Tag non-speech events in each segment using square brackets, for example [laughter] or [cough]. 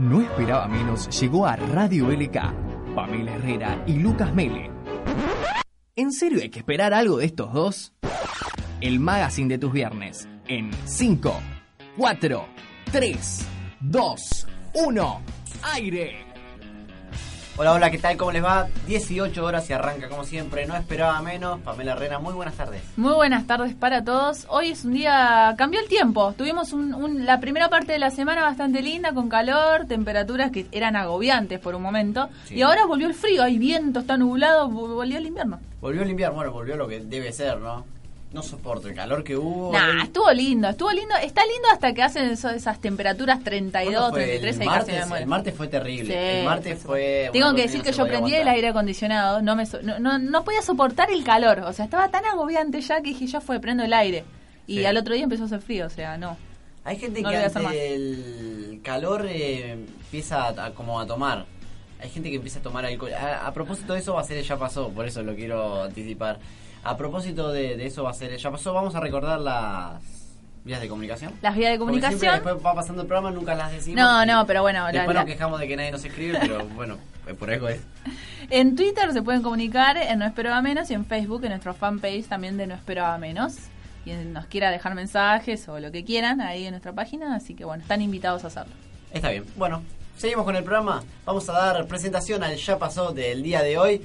No esperaba menos llegó a Radio LK, Pamela Herrera y Lucas Mele. ¿En serio hay que esperar algo de estos dos? El magazine de tus viernes en 5, 4, 3, 2, 1, aire. Hola, hola, ¿qué tal? ¿Cómo les va? 18 horas y arranca como siempre, no esperaba menos. Pamela Herrera, muy buenas tardes. Muy buenas tardes para todos. Hoy es un día, cambió el tiempo. Tuvimos un- un- la primera parte de la semana bastante linda, con calor, temperaturas que eran agobiantes por un momento. Sí. Y ahora volvió el frío, hay viento, está nublado, vol- volvió el invierno. Volvió el invierno, bueno, volvió lo que debe ser, ¿no? No soporto el calor que hubo. Nah, estuvo lindo, estuvo lindo. Está lindo hasta que hacen eso- esas temperaturas 32, ¿Cuándo fue? 33 el casi martes, me el martes fue terrible. Sí, el martes fue. Tengo que decir que yo prendí el aire acondicionado, no, me no, no, no podía soportar el calor, o sea, estaba tan agobiante ya que dije, ya fue, prendo el aire. Y al otro día empezó a hacer frío, o sea, no. Hay gente que ante el calor eh, empieza a, a- como a tomar. Hay gente que empieza a tomar alcohol. A, a propósito de eso va a ser ya pasó, por eso lo quiero anticipar. A propósito de, de eso va a ser el ya pasó, vamos a recordar las vías de comunicación. Las vías de Porque siempre comunicación. después va pasando el programa, nunca las decimos. No, no, pero bueno, Después la- nos quejamos de que nadie nos escribe, pero [laughs] bueno, eh, por algo es. En Twitter se pueden comunicar en No Esperaba Menos y en Facebook en nuestro fanpage también de No Esperaba Menos. Y nos quiera dejar mensajes o lo que quieran ahí en nuestra página, así que bueno, están invitados a hacerlo. Está bien. Bueno, seguimos con el programa. Vamos a dar presentación al ya pasó del día de hoy,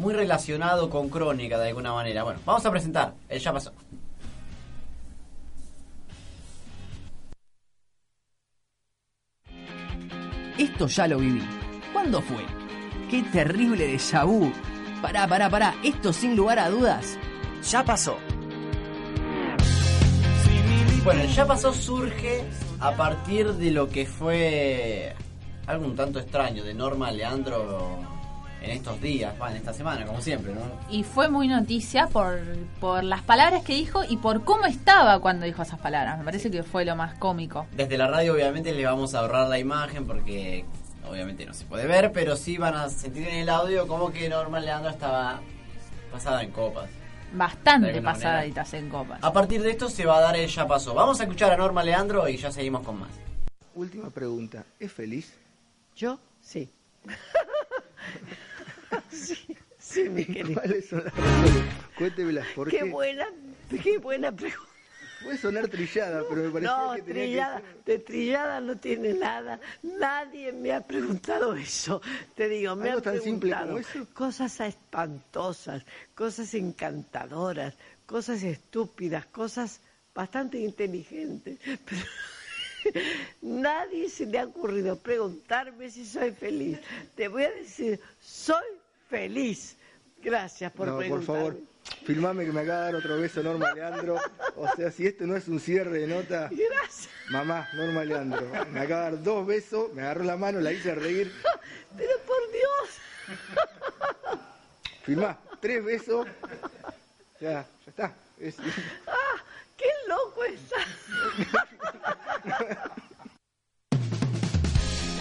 muy relacionado con crónica de alguna manera. Bueno, vamos a presentar el ya pasó. Esto ya lo viví. ¿Cuándo fue? Qué terrible déjà vu. Pará, pará, pará. Esto sin lugar a dudas. Ya pasó. Bueno, el ya pasó surge a partir de lo que fue algo un tanto extraño de Norma Leandro en estos días, en esta semana, como siempre, ¿no? Y fue muy noticia por, por las palabras que dijo y por cómo estaba cuando dijo esas palabras. Me parece que fue lo más cómico. Desde la radio obviamente le vamos a ahorrar la imagen porque obviamente no se puede ver, pero sí van a sentir en el audio como que Norma Leandro estaba pasada en copas. Bastante pasaditas en copas. A partir de esto se va a dar el ya pasó. Vamos a escuchar a Norma Leandro y ya seguimos con más. Última pregunta, ¿es feliz? ¿Yo? Sí. [laughs] [laughs] sí, sí, mi [laughs] querido. ¿Cuáles son las razones? Cuéntemelas, ¿por Qué qué? buena, qué buena pregunta. Puede sonar trillada, pero me pareció No, que tenía trillada, que de trillada no tiene nada. Nadie me ha preguntado eso. Te digo, me ¿Algo han preguntado cosas espantosas, cosas encantadoras, cosas estúpidas, cosas bastante inteligentes. [laughs] Pero nadie se le ha ocurrido preguntarme si soy feliz. Te voy a decir, soy feliz. Gracias por No, por favor, filmame que me acaba de dar otro beso Norma Leandro. O sea, si esto no es un cierre de nota, Gracias. mamá, Norma Leandro. Me acaba de dar dos besos, me agarró la mano, la hice reír. Pero por Dios. Filmá, tres besos. Ya, ya está. Es- ¡Ah! ¡Qué loco está! [laughs]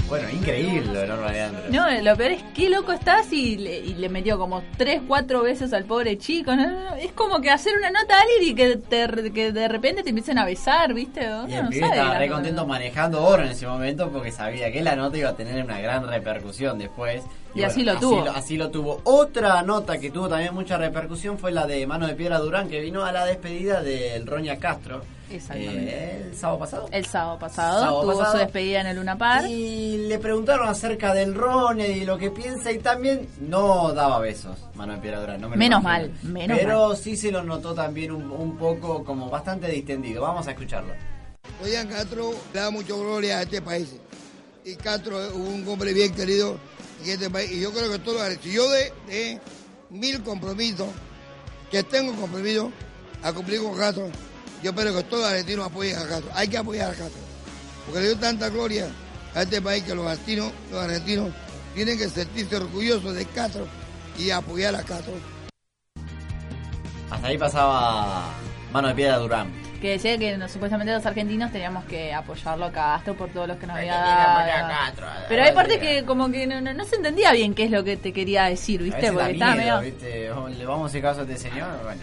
Bueno, increíble lo de Norma Leandro. No, lo peor es qué loco estás y le, y le metió como tres, cuatro veces al pobre chico. ¿no? No, no, Es como que hacer una nota a alguien y que, te- que de repente te empiecen a besar, ¿viste? Y el no pibe estaba re contento manejando oro en ese momento porque sabía que la nota iba a tener una gran repercusión después. Y así lo tuvo. Así lo tuvo. Otra nota que tuvo también mucha repercusión fue la de Mano de Piedra Durán, que vino a la despedida del Roña Castro. Exactamente. eh, el sábado pasado. El sábado pasado Sábado tuvo pasado. su despedida en el Luna Park. Y le preguntaron acerca del Ron y lo que piensa y también no daba besos, Mano de Piedra Durán. No me Menos mal, menos Pero sí se lo notó también un, un poco como bastante distendido. Vamos a escucharlo. Oigan, Castro le da mucha gloria a este país. Y Castro es un hombre bien querido en este país. Y yo creo que todo lo Si yo de, de mil compromisos que tengo compromiso a cumplir con Castro, yo espero que todos los argentinos apoyen a Castro. Hay que apoyar a Castro. Porque le dio tanta gloria a este país que los argentinos, los argentinos tienen que sentirse orgullosos de Castro y apoyar a Castro. Hasta ahí pasaba Mano de Piedra Durán. Que decía que no- supuestamente los argentinos teníamos que apoyarlo a Castro por todo lo que nos había dado. Pero hay partes que como que no, no- no se entendía bien qué es lo que te quería decir, A ¿viste? Porque estaba medio... ¿viste? Oh, Le vamos a hacer caso a este señor, bueno.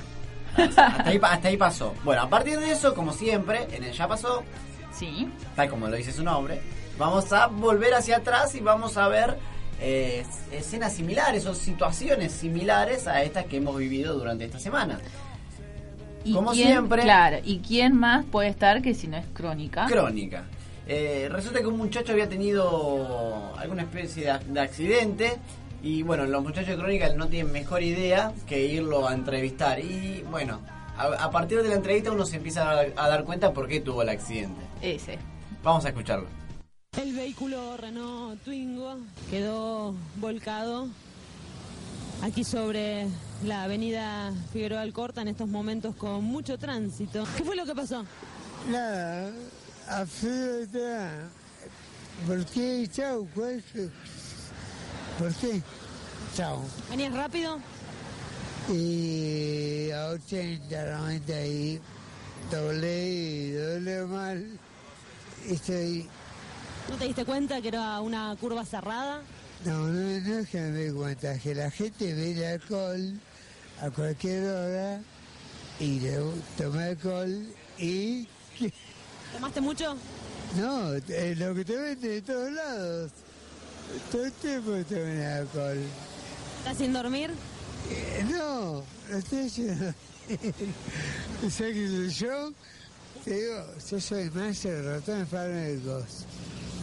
Hasta ahí, pa- hasta ahí pasó. Bueno, a partir de eso, como siempre, en el ya pasó, Sí. tal como lo dice su nombre, Vamos a volver hacia atrás y vamos a ver eh, escenas similares o situaciones similares a estas que hemos vivido durante esta semana. ¿Y Como quién- siempre. Claro, ¿y quién más puede estar que si no es crónica? Crónica. Eh, resulta que un muchacho había tenido alguna especie de, de accidente y bueno, los muchachos de Crónica no tienen mejor idea que irlo a entrevistar y bueno, a, a partir de la entrevista uno se empieza a, a dar cuenta por qué tuvo el accidente. Ese. Vamos a escucharlo. El vehículo Renault Twingo quedó volcado aquí sobre la avenida Figueroa Alcorta en estos momentos con mucho tránsito. ¿Qué fue lo que pasó? Nada, absoluta. ¿Por qué? Chao, pues. ¿Por qué? Chao. ¿Venías rápido? Y a 80, 90 y doble y doble mal. Estoy. ¿No te diste cuenta que era una curva cerrada? No, no, no es que me dé cuenta, es que la gente ve el alcohol a cualquier hora y le toma alcohol y. ¿Tomaste mucho? No, es lo que te venden de todos lados. Todo el tiempo te venden alcohol. ¿Estás sin dormir? Eh, no, no estoy haciendo. ¿Sabes qué soy yo? Te digo, yo soy máster de ratones paranoicos.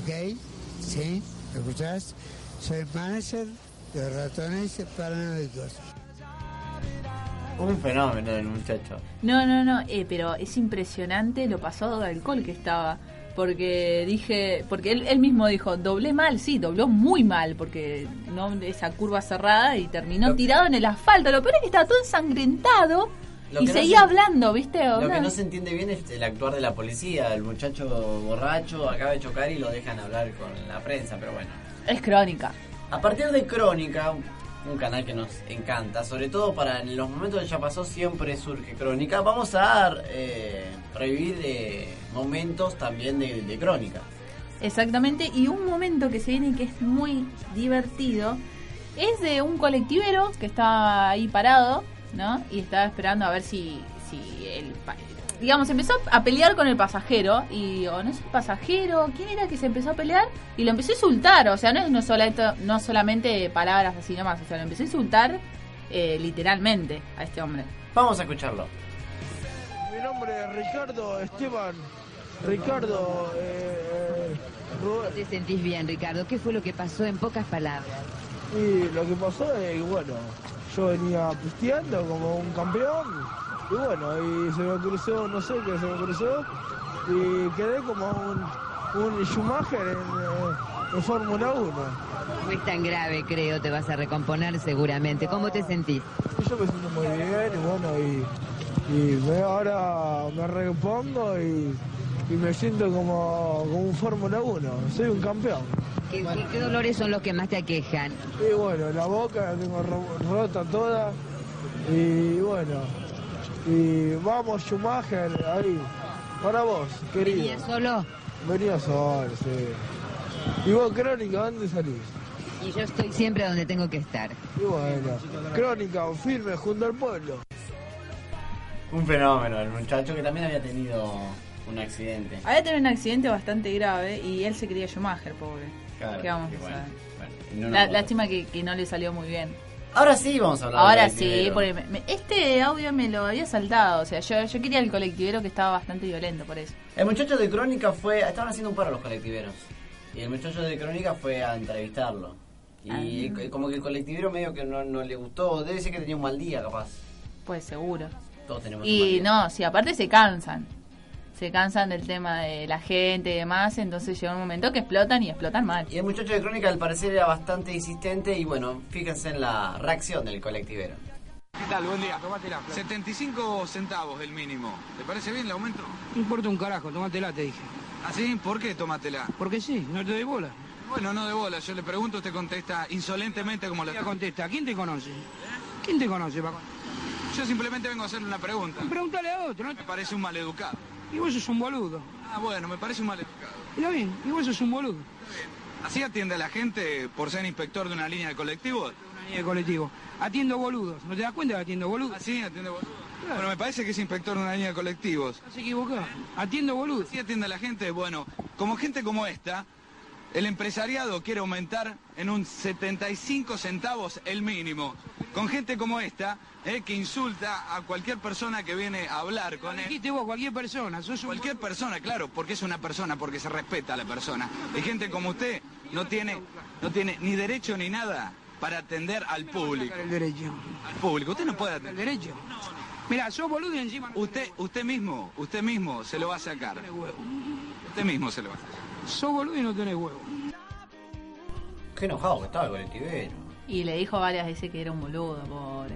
¿Ok? ¿Sí? ¿Me escuchás? Soy manager de ratones paranoicos. Un fenómeno del muchacho. No, no, no, eh, pero es impresionante lo pasado de alcohol que estaba. Porque dije, porque él, él mismo dijo, doblé mal, sí, dobló muy mal, porque no esa curva cerrada y terminó Lo- tirado en el asfalto. Lo peor es que estaba todo ensangrentado y no seguía se- hablando, ¿viste? Lo que no se entiende bien es el actuar de la policía. El muchacho borracho acaba de chocar y lo dejan hablar con la prensa, pero bueno. Es crónica. A partir de Crónica, un canal que nos encanta, sobre todo para en los momentos que ya pasó siempre surge Crónica, vamos a eh, revivir eh, momentos también de, de Crónica. Exactamente, y un momento que se viene que es muy divertido es de un colectivero que estaba ahí parado, ¿no? Y estaba esperando a ver si, si el, digamos, empezó a pelear con el pasajero y, o no es el pasajero, ¿quién era que se empezó a pelear? Y lo empezó a insultar, o sea, no es no, solamente, no solamente palabras así nomás, o sea, lo empezó a insultar eh, literalmente a este hombre. Vamos a escucharlo. Mi nombre es Ricardo Esteban. Ricardo eh, Rubén. ¿Te sentís bien, Ricardo? ¿Qué fue lo que pasó en pocas palabras? Y lo que pasó es que, bueno, yo venía pisteando como un campeón. Y bueno, y se me cruzó, no sé qué se me cruzó. Y quedé como un, un Schumacher en, eh, en Fórmula 1. No es tan grave, creo, te vas a recomponer seguramente. ¿Cómo te sentís? Yo me siento muy bien y bueno, y, y me- ahora me repongo y, y me siento como, como un Fórmula 1. Soy un campeón. ¿Qué, qué- qué dolores son los que más te aquejan? Y bueno, la boca la tengo ro- rota toda. Y bueno, y vamos Schumacher ahí. Para vos, querido. ¿Venías solo? Venía solo, sí. Y vos, Crónica, ¿dónde salís? Y yo estoy siempre donde tengo que estar. Y bueno, Crónica, firme junto al pueblo. Un fenómeno, el muchacho que también había tenido un accidente. Había tenido un accidente bastante grave y él se quería Schumacher, pobre. Claro, ¿Qué vamos y a bueno, hacer? bueno, y no nos La- vamos a- lástima que, que no le salió muy bien. Ahora sí vamos a hablar Ahora sí, porque me- este audio me lo había saltado. O sea, yo, yo quería el colectivero que estaba bastante violento por eso. El muchacho de Crónica fue. Estaban haciendo un paro los colectiveros. Y el muchacho de Crónica fue a entrevistarlo. Y Ah. como que el colectivero medio que no, no le gustó. Debe ser que tenía un mal día, capaz. Pues seguro. Todos tenemos un mal Y no, sí, aparte se cansan. Se cansan del tema de la gente y demás. Entonces llega un momento que explotan y explotan mal. Y el muchacho de Crónica al parecer era bastante insistente. Y bueno, fíjense en la reacción del colectivero. ¿Qué tal? Buen día. 75 centavos el mínimo. ¿Te parece bien el aumento? No importa un carajo, tómatela, te dije. ¿Ah, sí? ¿Por qué tómatela? Porque sí, no te doy bola. Bueno, no de bola. Yo le pregunto, usted contesta insolentemente como la... Ya contesta, ¿quién te conoce? ¿Quién te conoce, Paco? Yo simplemente vengo a hacerle una pregunta. Pregúntale a otro, ¿no? Me parece un maleducado. Y vos sos un boludo. Ah, bueno, me parece un maleducado. Mira bien, y vos sos un boludo. ¿Así atiende a la gente por ser inspector de una línea de colectivos? Una línea de colectivo. Atiendo boludos. ¿No te das cuenta que atiendo boludos? ¿Ah, sí? ¿Atiende boludo? Bueno, me parece que es inspector de una línea de colectivos. Estás equivocado. Atiendo boludos. ¿Así atiende a la gente? Bueno, como gente como esta, el empresariado quiere aumentar en un 75 centavos el mínimo. Con gente como esta, eh, que insulta a cualquier persona que viene a hablar con él. Dijiste vos, cualquier persona. Sos un Cualquier persona, claro, porque es una persona, porque se respeta a la persona. Y gente como usted no tiene, no tiene ni derecho ni nada para atender al público. el derecho. Al público. Usted no puede El atender. derecho. Mira, sos boludo y encima no Usted, usted mismo, usted mismo se lo va a sacar. Usted mismo se lo va a sacar. Sos boludo y no tenés huevo. Qué enojado que estaba el colectivero. Y le dijo varias veces que era un boludo, pobre.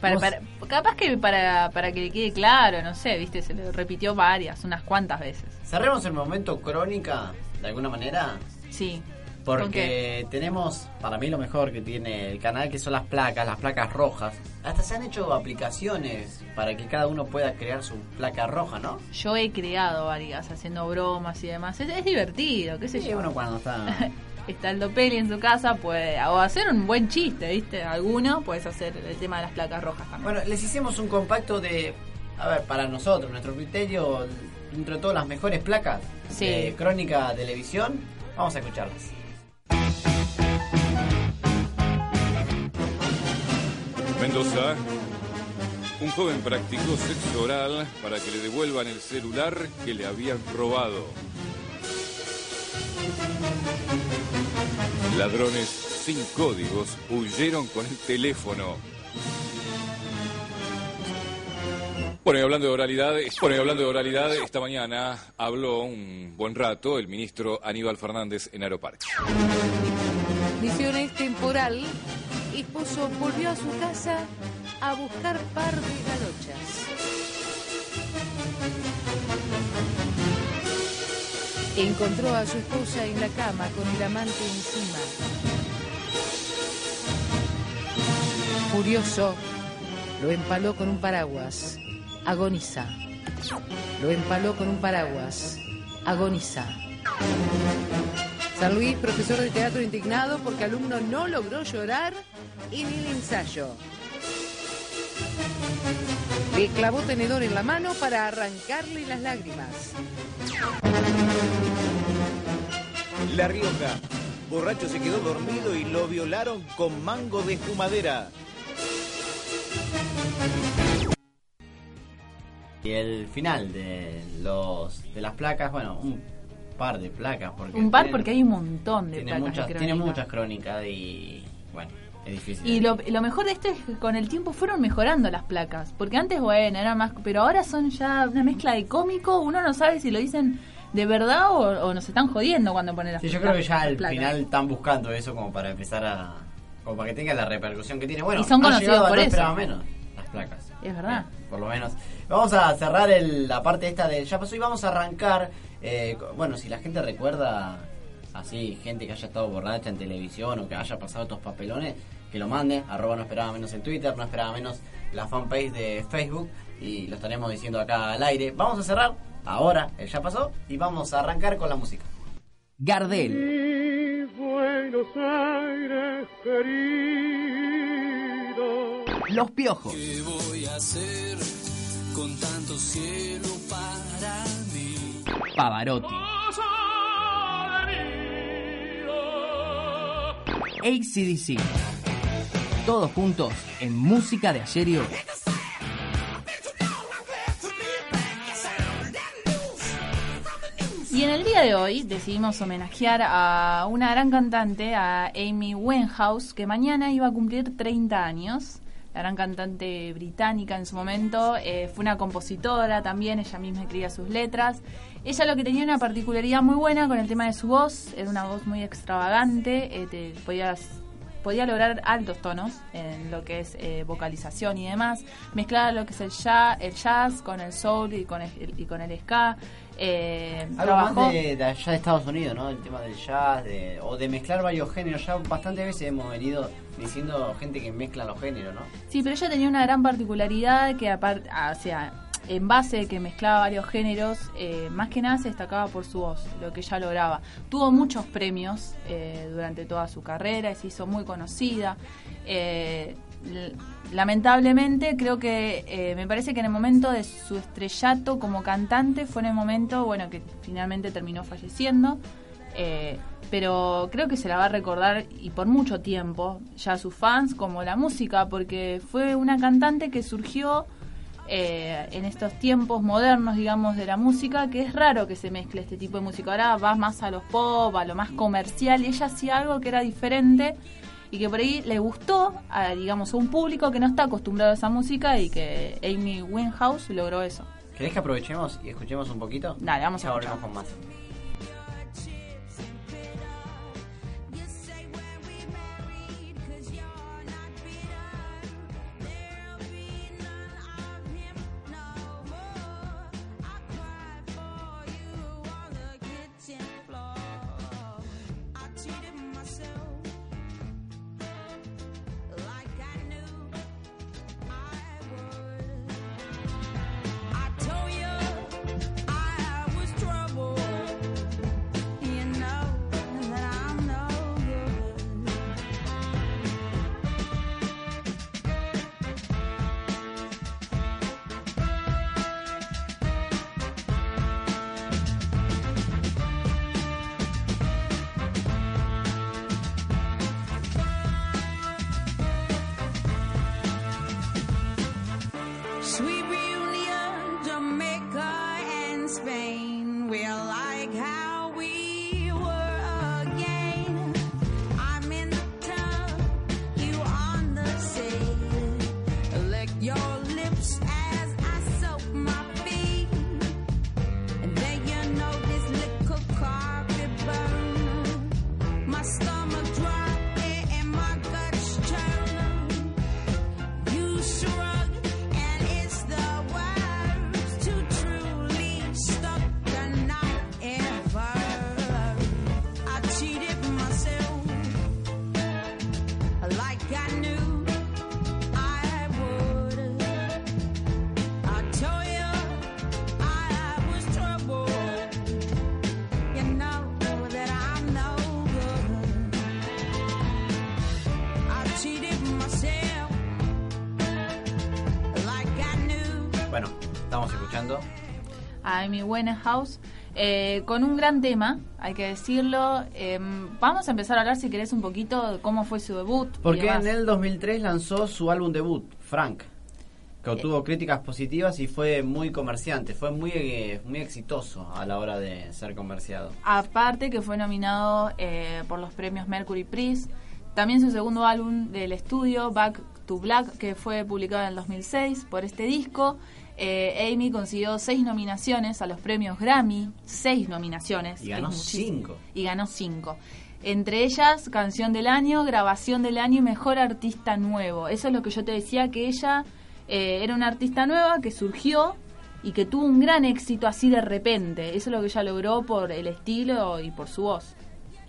Para, para- capaz que para, para que le quede claro, no sé, viste, se lo repitió varias, unas cuantas veces. Cerremos el momento crónica, de alguna manera. Sí. ¿Con Porque tenemos, para mí, lo mejor que tiene el canal, que son las placas, las placas rojas. Hasta se han hecho aplicaciones para que cada uno pueda crear su placa roja, ¿no? Yo he creado varias, haciendo bromas y demás. Es, es divertido, qué sé Sí, yo. uno cuando está... [laughs] Está el Dopeli en su casa, puede o hacer un buen chiste, ¿viste? Alguno puedes hacer el tema de las placas rojas también. Bueno, les hicimos un compacto de, a ver, para nosotros, nuestro criterio, dentro de todas las mejores placas Sí. de Crónica Televisión. Vamos a escucharlas. Mendoza. Un joven practicó sexo oral para que le devuelvan el celular que le habían robado. Ladrones sin códigos huyeron con el teléfono. Bueno, y hablando de oralidad, bueno, hablando de oralidad, esta mañana habló un buen rato el ministro Aníbal Fernández en Aeroparque. Misiones temporal. Esposo volvió a su casa a buscar par de galochas. Encontró a su esposa en la cama con el amante encima. Furioso, lo empaló con un paraguas. Agoniza. Lo empaló con un paraguas. Agoniza. San Luis, profesor de teatro indignado porque alumno no logró llorar en el ensayo. Le clavó tenedor en la mano para arrancarle las lágrimas. La Rioja. Borracho se quedó dormido y lo violaron con mango de fumadera. Y el final de los de las placas, bueno, un par de placas. Porque un par tienen- porque hay un montón de tiene placas muchas, de tiene muchas crónicas y bueno, es difícil. Y lo, lo mejor de esto es que con el tiempo fueron mejorando las placas. Porque antes, bueno, era más. Pero ahora son ya una mezcla de cómico. Uno no sabe si lo dicen de verdad o, o nos están jodiendo cuando ponen las Sí, yo creo que ya al placas. final están buscando eso como para empezar a. como para que tenga la repercusión que tiene. Bueno, Y son conocidos a por eso. menos las placas. Es verdad. por lo menos. Vamos a cerrar el- la parte esta del ya pasó y vamos a arrancar. eh, bueno, si la gente recuerda así, gente que haya estado borracha en televisión o que haya pasado estos papelones, que lo mande. Arroba no esperaba menos en Twitter, no esperaba menos la fanpage de Facebook y lo estaremos diciendo acá al aire. Vamos a cerrar ahora, el ya pasó, y vamos a arrancar con la música. Gardel, Buenos Aires querido. Los Piojos, ¿Qué voy a hacer con tanto cielo para mí? Pavarotti, ACDC. Todos juntos en música de ayer y hoy. Y en el día de hoy decidimos homenajear a una gran cantante, a Amy Winehouse, que mañana iba a cumplir 30 años. La gran cantante británica en su momento, eh, fue una compositora también, ella misma escribía sus letras. Ella lo que tenía una particularidad muy buena con el tema de su voz, era una voz muy extravagante, eh, te podías podía lograr altos tonos en lo que es eh, vocalización y demás, mezclar lo que es el jazz, el jazz con el soul y con el, y con el ska. Eh, Algo trabajó- más de, de allá de Estados Unidos, ¿no? El tema del jazz, de- o de mezclar varios géneros. Ya bastantes veces hemos venido diciendo gente que mezcla los géneros, ¿no? Sí, pero ella tenía una gran particularidad que aparte, o sea, en base de que mezclaba varios géneros, eh, más que nada se destacaba por su voz, lo que ella lograba. Tuvo muchos premios eh, durante toda su carrera se hizo muy conocida. Eh, lamentablemente creo que eh, me parece que en el momento de su estrellato como cantante fue en el momento, bueno, que finalmente terminó falleciendo. Pero creo que se la va a recordar y por mucho tiempo, ya sus fans, como la música, porque fue una cantante que surgió eh, en estos tiempos modernos, digamos, de la música, que es raro que se mezcle este tipo de música. Ahora va más a los pop, a lo más comercial, y ella hacía algo que era diferente y que por ahí le gustó, a, digamos, a un público que no está acostumbrado a esa música y que Amy Winehouse logró eso. ¿Querés que aprovechemos y escuchemos un poquito? Dale, vamos ya a volvemos con más. A Amy Winehouse eh, con un gran tema, hay que decirlo. Eh, vamos a empezar a hablar, si querés, un poquito de cómo fue su debut. Porque en el 2003 lanzó su álbum debut, Frank, que Eh. obtuvo críticas positivas y fue muy comerciante, fue muy, eh, muy exitoso a la hora de ser comerciado. Aparte que fue nominado eh, por los premios Mercury Prize. También su segundo álbum del estudio, Back to Black, que fue publicado en el 2006 por este disco. Eh, Amy consiguió seis nominaciones a los premios Grammy, seis nominaciones. Y ganó cinco. Y ganó cinco. Entre ellas, Canción del Año, Grabación del Año y Mejor Artista Nuevo. Eso es lo que yo te decía, que ella eh, era una artista nueva que surgió y que tuvo un gran éxito así de repente. Eso es lo que ella logró por el estilo y por su voz.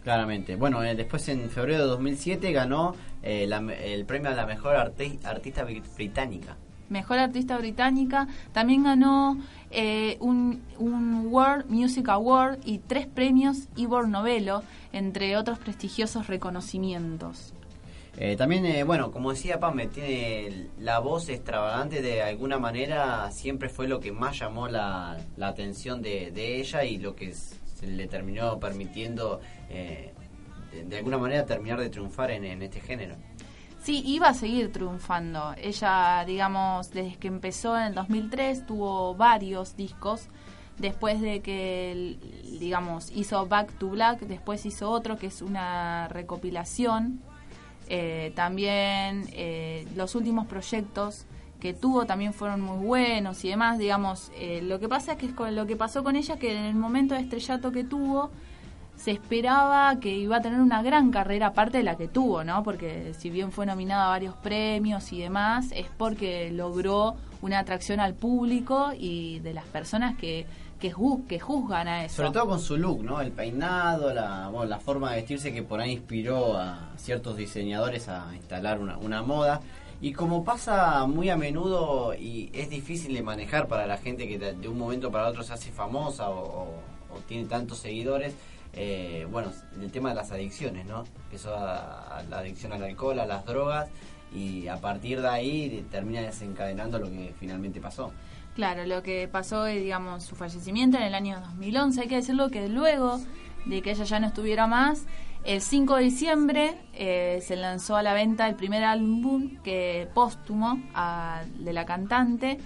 Claramente. Bueno, eh, después en febrero de 2007 ganó eh, la- el premio a la mejor arti- artista brit- británica. Mejor artista británica. También ganó eh, un, World Music Award y tres premios Ivor Novello, entre otros prestigiosos reconocimientos. Eh, también, eh, bueno, como decía Pame, tiene la voz extravagante de alguna manera, siempre fue lo que más llamó la, la atención de, ella y lo que se le terminó permitiendo, eh, de, de alguna manera, terminar de triunfar en este género. Sí, iba a seguir triunfando. Ella, digamos, desde que empezó en el 2003, tuvo varios discos. Después de que, digamos, hizo Back to Black, después hizo otro que es una recopilación. Eh, también eh, los últimos proyectos que tuvo también fueron muy buenos y demás. Digamos, eh, lo que pasa es que es con, lo que pasó con ella que en el momento de estrellato que tuvo, se esperaba que iba a tener una gran carrera aparte de la que tuvo, ¿no? Porque si bien fue nominada a varios premios y demás, es porque logró una atracción al público y de las personas que, que, ju- que juzgan a eso. Sobre todo con su look, ¿no? El peinado, la, bueno, la forma de vestirse que por ahí inspiró a ciertos diseñadores a instalar una, una moda. Y como pasa muy a menudo y es difícil de manejar para la gente que de, un momento para otro se hace famosa o tiene tantos seguidores, eh, bueno, el tema de las adicciones, ¿no? Empezó la adicción al alcohol, a las drogas y a partir de ahí termina desencadenando lo que finalmente pasó. Claro, lo que pasó es, digamos, su fallecimiento en el año 2011. Hay que decirlo que luego de que ella ya no estuviera más. El 5 de diciembre eh, se lanzó a la venta el primer álbum que póstumo de la cantante,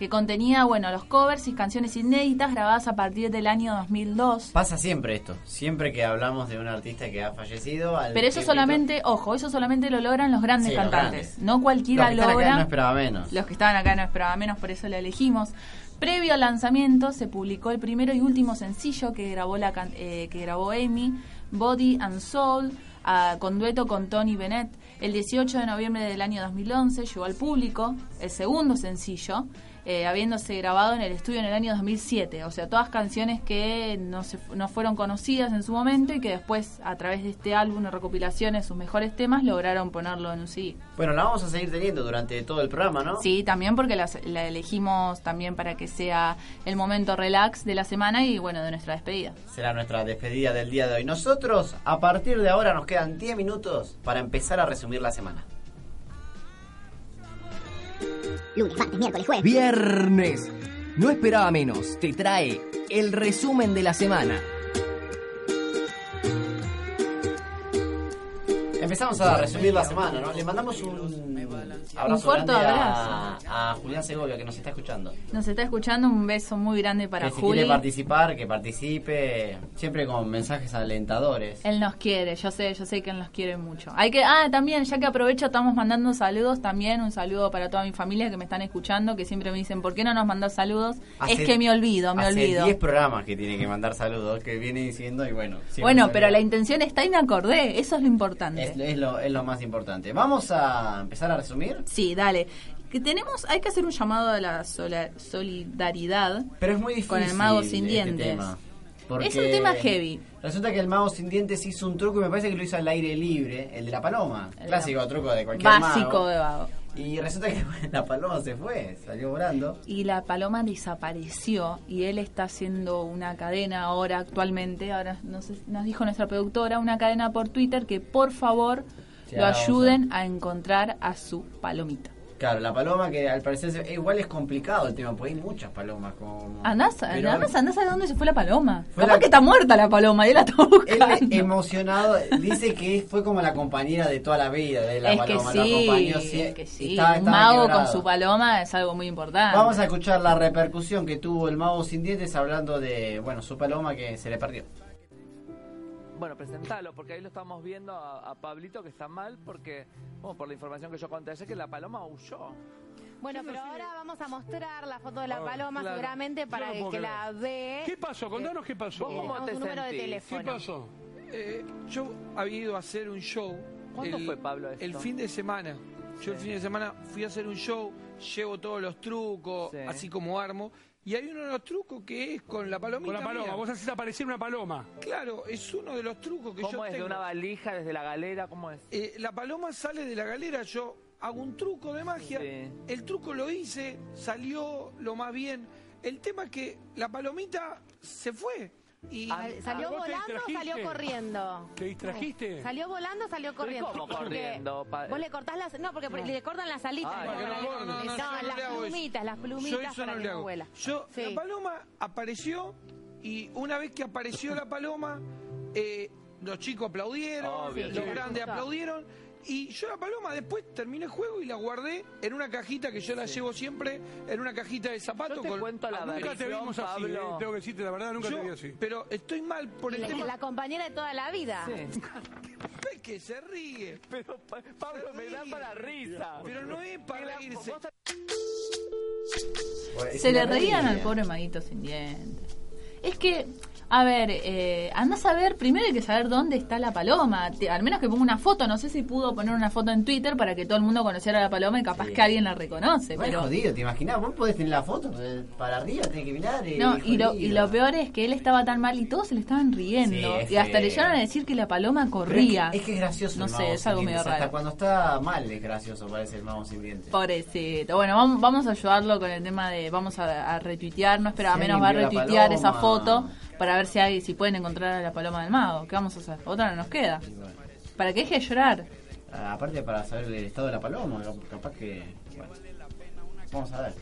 que contenía bueno los covers y canciones inéditas grabadas a partir del año 2002. Pasa siempre esto. Siempre que hablamos de un artista que ha fallecido. al Pero eso solamente, ojo, eso solamente lo logran los grandes Sí, los cantantes. grandes. No cualquiera Los que están acá logra. no esperaba menos. Los que estaban acá no esperaba menos, por eso la elegimos. Previo al lanzamiento se publicó el primero y último sencillo que grabó la can- eh, que grabó Amy, Body and Soul, ah, con dueto con Tony Bennett. El 18 de noviembre del año 2011 llegó al público el segundo sencillo, eh, habiéndose grabado en el estudio en el año 2007. O sea, todas canciones que no, se, no fueron conocidas en su momento y que después, a través de este álbum de recopilaciones, sus mejores temas, lograron ponerlo en un CD. Bueno, la vamos a seguir teniendo durante todo el programa, ¿no? Sí, también porque las- la elegimos también para que sea el momento relax de la semana y bueno, de nuestra despedida. Será nuestra despedida del día de hoy. Nosotros, a partir de ahora, nos quedan 10 minutos para empezar a resumir la semana. Lunes, martes, miércoles, jueves. Viernes. No esperaba menos. Te trae el resumen de la semana. Empezamos a resumir la semana, ¿no? Le mandamos un abrazo Un fuerte abrazo. A, a Julián Segovia, que nos está escuchando. Nos está escuchando, un beso muy grande para que si Juli. quiere participar, que participe, siempre con mensajes alentadores. Él nos quiere, yo sé, yo sé que él nos quiere mucho. Hay que, ah, también, ya que aprovecho, estamos mandando saludos también, un saludo para toda mi familia que me están escuchando, que siempre me dicen, ¿por qué no nos mandas saludos? Hace- es que me olvido, me hace olvido. 10 programas que tiene que mandar saludos, que viene diciendo y bueno. Bueno, pero la intención está y me acordé, eso es lo importante. Es, es lo, es lo más importante. Vamos a empezar a resumir. Sí, dale. Que tenemos, hay que hacer un llamado a la sola- solidaridad Pero es muy difícil. con el mago sin este dientes. tema, porque Es un tema heavy. Resulta que el mago sin dientes hizo un truco y me parece que lo hizo al aire libre, el de la paloma. El Clásico truco de cualquier Básico mago. de. Y resulta que [laughs] la paloma se fue, salió volando. Y la paloma desapareció y él está haciendo una cadena ahora actualmente, ahora nos, nos dijo nuestra productora, una cadena por Twitter que por favor lo ayuden a encontrar a su palomita. Claro, la paloma que al parecer se- igual es complicado el tema, porque hay muchas palomas como... Andás, Pero- andás, andás a dónde se fue la paloma. Fue Capaz la- que está muerta la paloma y él la está buscando. Él emocionado dice que [laughs] fue como la compañera de toda la vida de la es que paloma, lo sí, acompañó es que sí. estaba- un mago quebrado. con su paloma es algo muy importante. Vamos a escuchar la repercusión que tuvo el mago sin dientes hablando de, bueno, su paloma que se le perdió. Bueno, presentalo, porque ahí lo estamos viendo a, a Pablito que está mal, porque, bueno, por la información que yo conté ayer, que la paloma huyó. Bueno, pero ahora vamos a mostrar la foto de la Ah, paloma claro. seguramente para el que la ve. ¿Qué pasó? Contanos qué pasó. ¿Vos cómo te número de teléfono. ¿Qué pasó? Eh, yo había ido a hacer un show. ¿Cuándo el- fue, Pablo, esto? El fin de semana. Yo el fin de semana fui a hacer un show, llevo todos los trucos, Sí. así como armo. Y hay uno de los trucos que es con la palomita. Con la paloma, mía. vos haces aparecer una paloma. Claro, es uno de los trucos que yo ¿Cómo es? ¿De tengo. una valija, desde la galera? ¿Cómo es? Eh, la paloma sale de la galera, yo hago un truco de magia. Sí. El truco lo hice, salió lo más bien. El tema es que la palomita se fue. Y Sal- ¿Salió ¿Vos te volando o salió corriendo? ¿Te distrajiste? ¿Salió volando o salió corriendo? cómo [laughs] Porque corriendo? Pa- Vos le cortás las... No, porque le cortan las alitas. Ay, le no, las- no, no, yo no las le hago eso. plumitas, las Yo plumitas eso para no que le no hago. vuela. Yo, Sí. la paloma apareció y una vez que apareció la paloma, eh, los chicos aplaudieron, Obvio, los sí. grandes aplaudieron. Y yo la paloma después terminé el juego y la guardé en una cajita que yo la llevo siempre, en una cajita de zapatos. Yo te con- cuento la Nunca te vimos así, Pablo. eh, tengo que decirte la verdad, nunca Yo- te vi así. Pero estoy mal por el La, tema. la compañera de toda la vida. Sí. [laughs] Es que se ríe. Pero, Pa- Pablo, me da para risa. Pero no es para reírse. Se le reían al pobre maguito sin dientes. Es que, a ver, eh, andás a ver, primero hay que saber dónde está la paloma. Te- al menos que ponga una foto, no sé si pudo poner una foto en Twitter para que todo el mundo conociera a la paloma y capaz Sí. que alguien la reconoce. Es pero jodido, ¿te imaginas? Vos podés tener la foto para arriba, tenés que mirar. eh, No, y lo, y lo peor es que él estaba tan mal y todos se le estaban riendo. Sí, y hasta le llegaron a decir que la paloma corría. Es que, es que es gracioso. No el sé, mago es algo medio raro. Hasta cuando está mal es gracioso, parece el mago sin dientes. Pobrecito. Bueno, vamos, vamos a ayudarlo con el tema de. Vamos a, a retuitear, no esperaba Si menos, va a retuitear esa foto para ver si hay, si pueden encontrar a la paloma del mago. ¿Qué vamos a hacer? Otra no nos queda. Para que deje de llorar. Ah, Aparte para saber el estado de la paloma, cap- capaz que... Vamos a ver.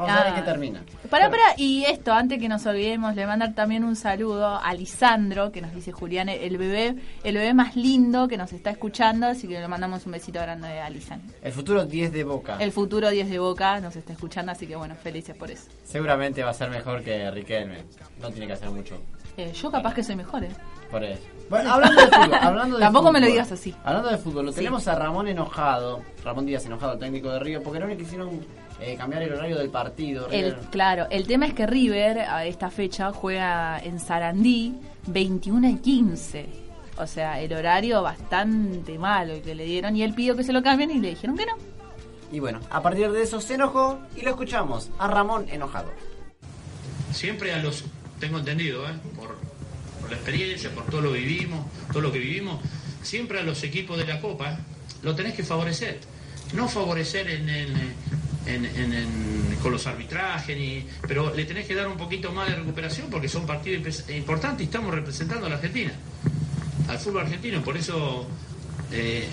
Vamos a ver Ah. qué termina. Pará, pará, y esto, antes que nos olvidemos, le mandar también un saludo a Lisandro, que nos dice Julián, el bebé, el bebé más lindo que nos está escuchando, así que le mandamos un besito grande a Lisandro. El futuro 10 de Boca. El futuro 10 de Boca nos está escuchando, así que bueno, felices por eso. Seguramente va a ser mejor que Riquelme. No tiene que hacer mucho Eh, yo capaz que soy mejor, ¿eh? por eso. Bueno, hablando de fútbol, hablando de Tampoco me lo digas así. Hablando de fútbol, lo Sí. tenemos a Ramón enojado, Ramón Díaz enojado, el técnico de Río, porque no le quisieron eh, cambiar el horario del partido. El, claro, el tema es que River a esta fecha juega en Sarandí 21 y 15. O sea, el horario bastante malo el que le dieron y él pidió que se lo cambien y le dijeron que no. Y bueno, a partir de eso se enojó y lo escuchamos a Ramón enojado. siempre a los, tengo entendido, ¿eh? por, por la experiencia, por todo lo vivimos, todo lo que vivimos, siempre a los equipos de la Copa lo tenés que favorecer. No favorecer en, en- en- en- en- con los arbitrajes, ni, pero le tenés que dar un poquito más de recuperación porque son partidos importantes y estamos representando a la Argentina, al fútbol argentino. Por eso eh,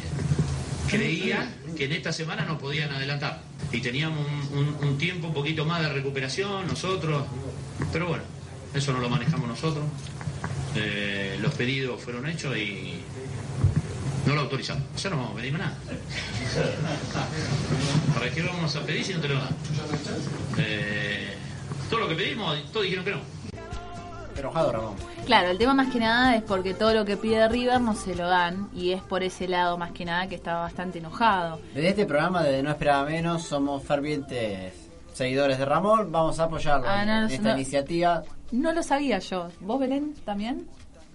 creía que en esta semana nos podían adelantar. Y teníamos un, un- un tiempo un poquito más de recuperación nosotros. Pero bueno, eso no lo manejamos nosotros. Eh, los pedidos fueron hechos y no lo autorizamos. Sea, no vamos a pedir más nada. ¿Para qué lo vamos a pedir si no te lo dan? Eh, todo lo que pedimos, todos dijeron que no. Enojado Ramón. Claro, el tema más que nada es porque todo lo que pide River no se lo dan y es por ese lado más que nada que estaba bastante enojado. Desde este programa, desde No Esperaba Menos, somos fervientes seguidores de Ramón. Vamos a apoyarlo Ah, en, no, en no, esta no. iniciativa. No lo sabía yo. ¿Vos, Belén, también?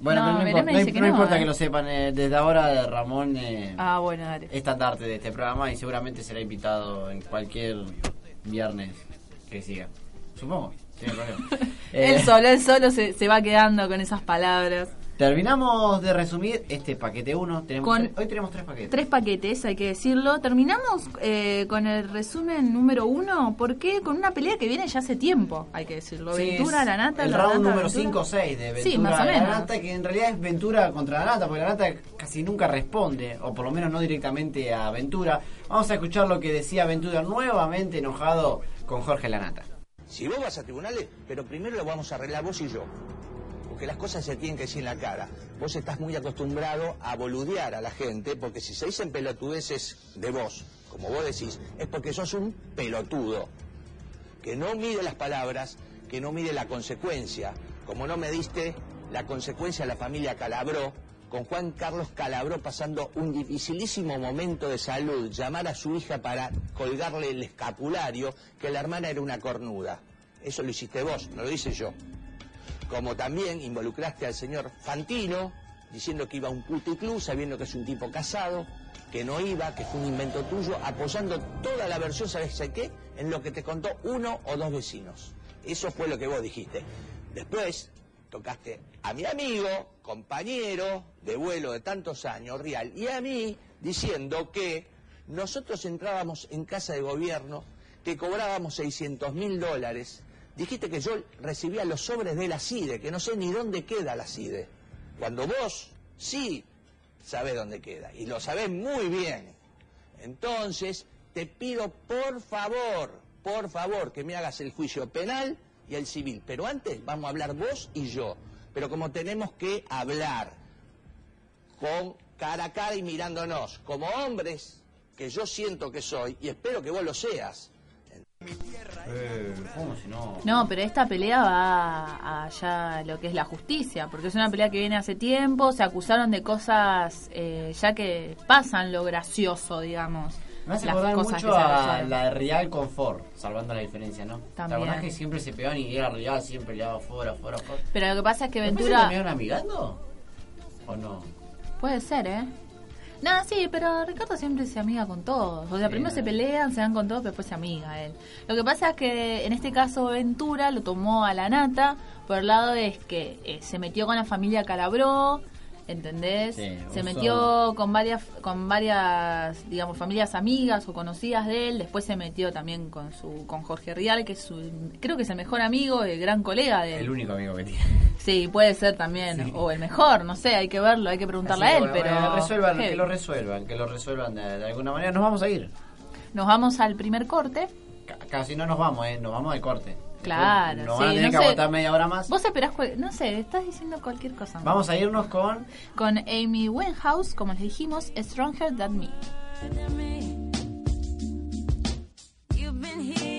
Bueno, No, pero no, importa, no, dice que no importa eh. que lo sepan. eh, desde ahora de Ramón eh, Ah, bueno, dale. es estandarte de este programa y seguramente será invitado en cualquier viernes que siga. Supongo, sin problema. [laughs] Eh, Él solo, él solo se, se va quedando con esas palabras. Terminamos de resumir este paquete 1. Tenemos Con- tres- hoy tenemos tres paquetes. Tres paquetes, hay que decirlo. Terminamos eh, con el resumen número uno, porque con una pelea que viene ya hace tiempo, hay que decirlo. Sí, Ventura, la nata, El la round nata, número Ventura. 5 o 6 de Ventura Sí, más o y la. Nata, que en realidad es Ventura contra la Nata, porque la Nata casi nunca responde, o por lo menos no directamente a Ventura. Vamos a escuchar lo que decía Ventura, nuevamente enojado con Jorge Lanata. Si vos vas a tribunales, pero primero lo vamos a arreglar vos y yo. Porque las cosas se tienen que decir en la cara. Vos estás muy acostumbrado a boludear a la gente, porque si se dicen pelotudeces de vos, como vos decís, es porque sos un pelotudo. Que no mide las palabras, que no mide la consecuencia. Como no me diste la consecuencia la familia Calabró, con Juan Carlos Calabró pasando un dificilísimo momento de salud, llamar a su hija para colgarle el escapulario, que la hermana era una cornuda. Eso lo hiciste vos, no lo hice yo. Como también involucraste al señor Fantino, diciendo que iba a un puticlub, sabiendo que es un tipo casado, que no iba, que fue un invento tuyo, apoyando toda la versión, ¿sabes qué? En lo que te contó uno o dos vecinos. Eso fue lo que vos dijiste. Después tocaste a mi amigo, compañero de vuelo de tantos años, Real, y a mí diciendo que nosotros entrábamos en casa de gobierno, que cobrábamos 600 mil dólares. Dijiste que yo recibía los sobres de la CIDE, que no sé ni dónde queda la CIDE. Cuando vos sí sabés dónde queda, y lo sabés muy bien. Entonces, te pido por favor, por favor, que me hagas el juicio penal y el civil. Pero antes vamos a hablar vos y yo. Pero como tenemos que hablar con cara a cara y mirándonos, como hombres que yo siento que soy, y espero que vos lo seas. ¿Cómo si no? No, pero esta pelea va a ya lo que es la justicia, porque es una pelea que viene hace tiempo, se acusaron de cosas eh, ya que pasan lo gracioso, digamos. Me hace las acordar cosas mucho a la de Real con Ford, salvando la diferencia, ¿no? También. ¿Te acordás que siempre se pegaban y era Real, siempre le daba fuera, fuera, fuera? Pero lo que pasa es que ¿Después se Ventura... terminaron amigando? ¿O no? Puede ser, ¿eh? No, sí, pero Ricardo siempre se amiga con todos. O sea, Sí, primero ¿no? se pelean, se dan con todos, pero después se amiga él. Lo que pasa es que en este caso Ventura lo tomó a la nata por el lado de que eh, se metió con la familia Calabró, ¿entendés? Sí, se metió con varias, con varias, digamos, familias amigas o conocidas de él. Después se metió también con su, con Jorge Rial, que es su, creo que es el mejor amigo, el gran colega de él. El único amigo que tiene. Sí, puede ser también, o el mejor, no sé, hay que verlo, hay que preguntarle a él, bueno, pero... bueno, resuelvan, que lo resuelvan, que lo resuelvan de, de alguna manera. Nos vamos a ir. Nos vamos al primer corte Ca- Casi no nos vamos, ¿eh? Nos vamos al corte. Claro, sí, van a tener no que sé. aguantar media hora más. Vos esperás, no sé, estás diciendo cualquier cosa. Vamos a irnos con... Con Amy Winehouse, como les dijimos, Stronger Than Me. You've been here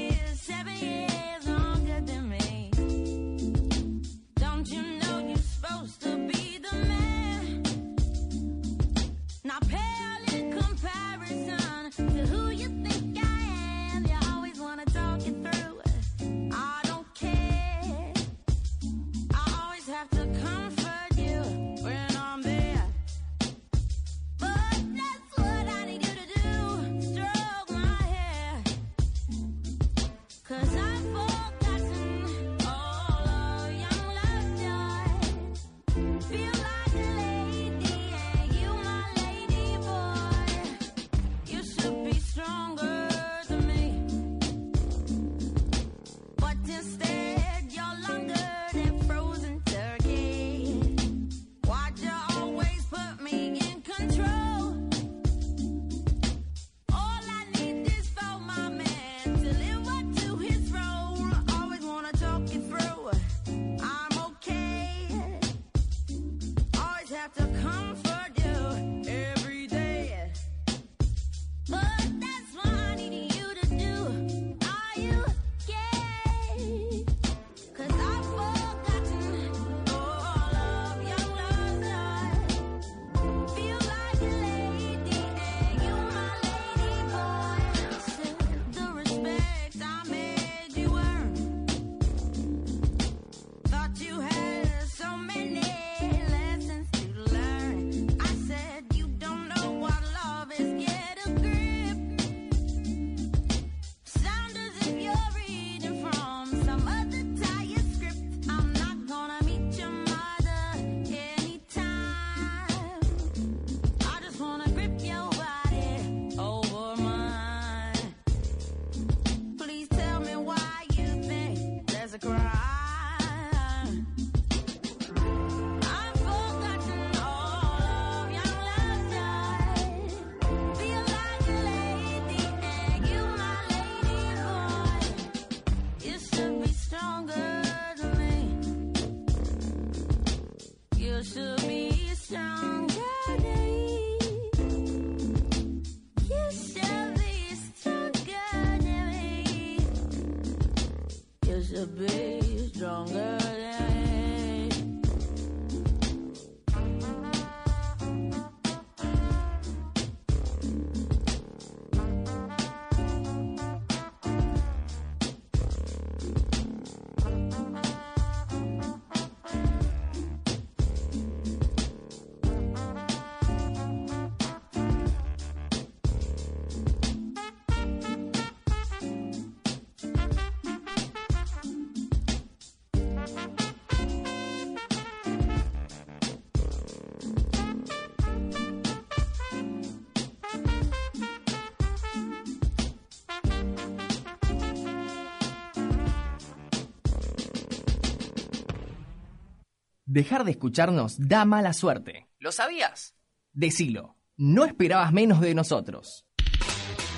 Dejar de escucharnos da mala suerte. ¿Lo sabías? Decilo. No esperabas menos de nosotros.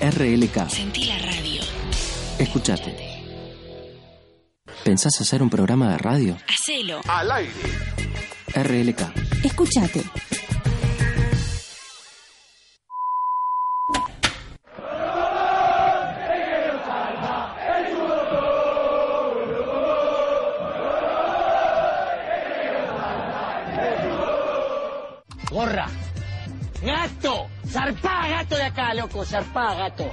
RLK. Sentí la radio. Escuchate. ¿Pensás hacer un programa de radio? Hacelo. Al aire. RLK. Escúchate. Gorra. Gato. Zarpá, gato de acá, loco. Zarpá, gato.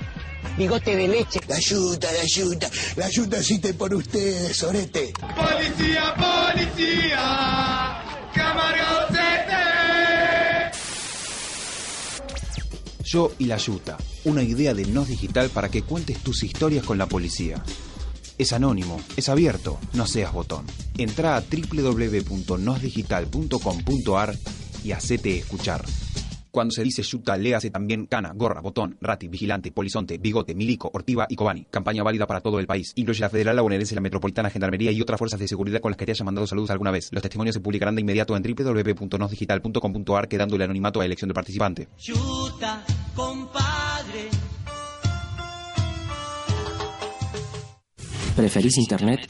Bigote de leche. La ayuda, la ayuda, la ayuda existe por ustedes, Sorete. Policía, policía, camarón Yo y la Yuta, una idea de Nos Digital para que cuentes tus historias con la policía. Es anónimo, es abierto, no seas botón. Entra a www.nosdigital.com.ar y hacete escuchar. Cuando se dice Yuta, léase también cana, gorra, botón, rati, vigilante, polizonte, bigote, milico, ortiva y cobani. Campaña válida para todo el país. Incluye la federal, la bonaerense, la metropolitana, gendarmería y otras fuerzas de seguridad con las que te hayas mandado saludos alguna vez. Los testimonios se publicarán de inmediato en www.nosdigital.com.ar quedando el anonimato a elección del participante. Chuta, compadre. ¿Preferís internet?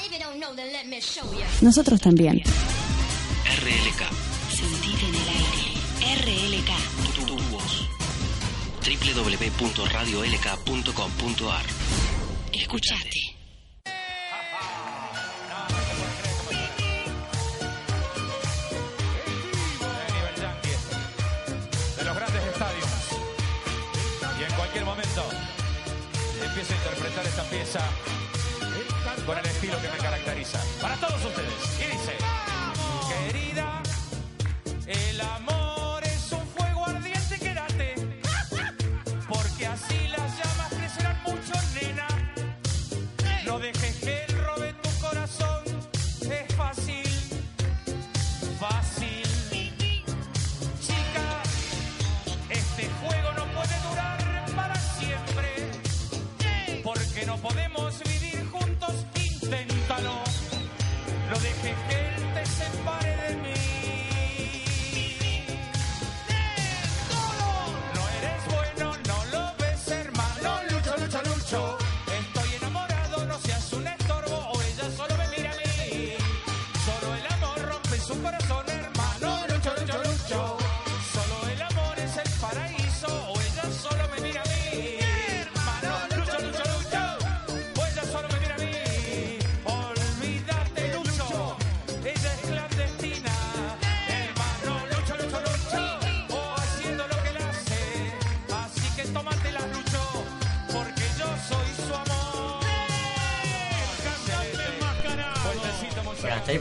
Nosotros también. www.radiolk.com.ar Escuchate. de los grandes estadios. Y en cualquier momento empiezo a interpretar esta pieza con el estilo que me caracteriza. Para todos ustedes.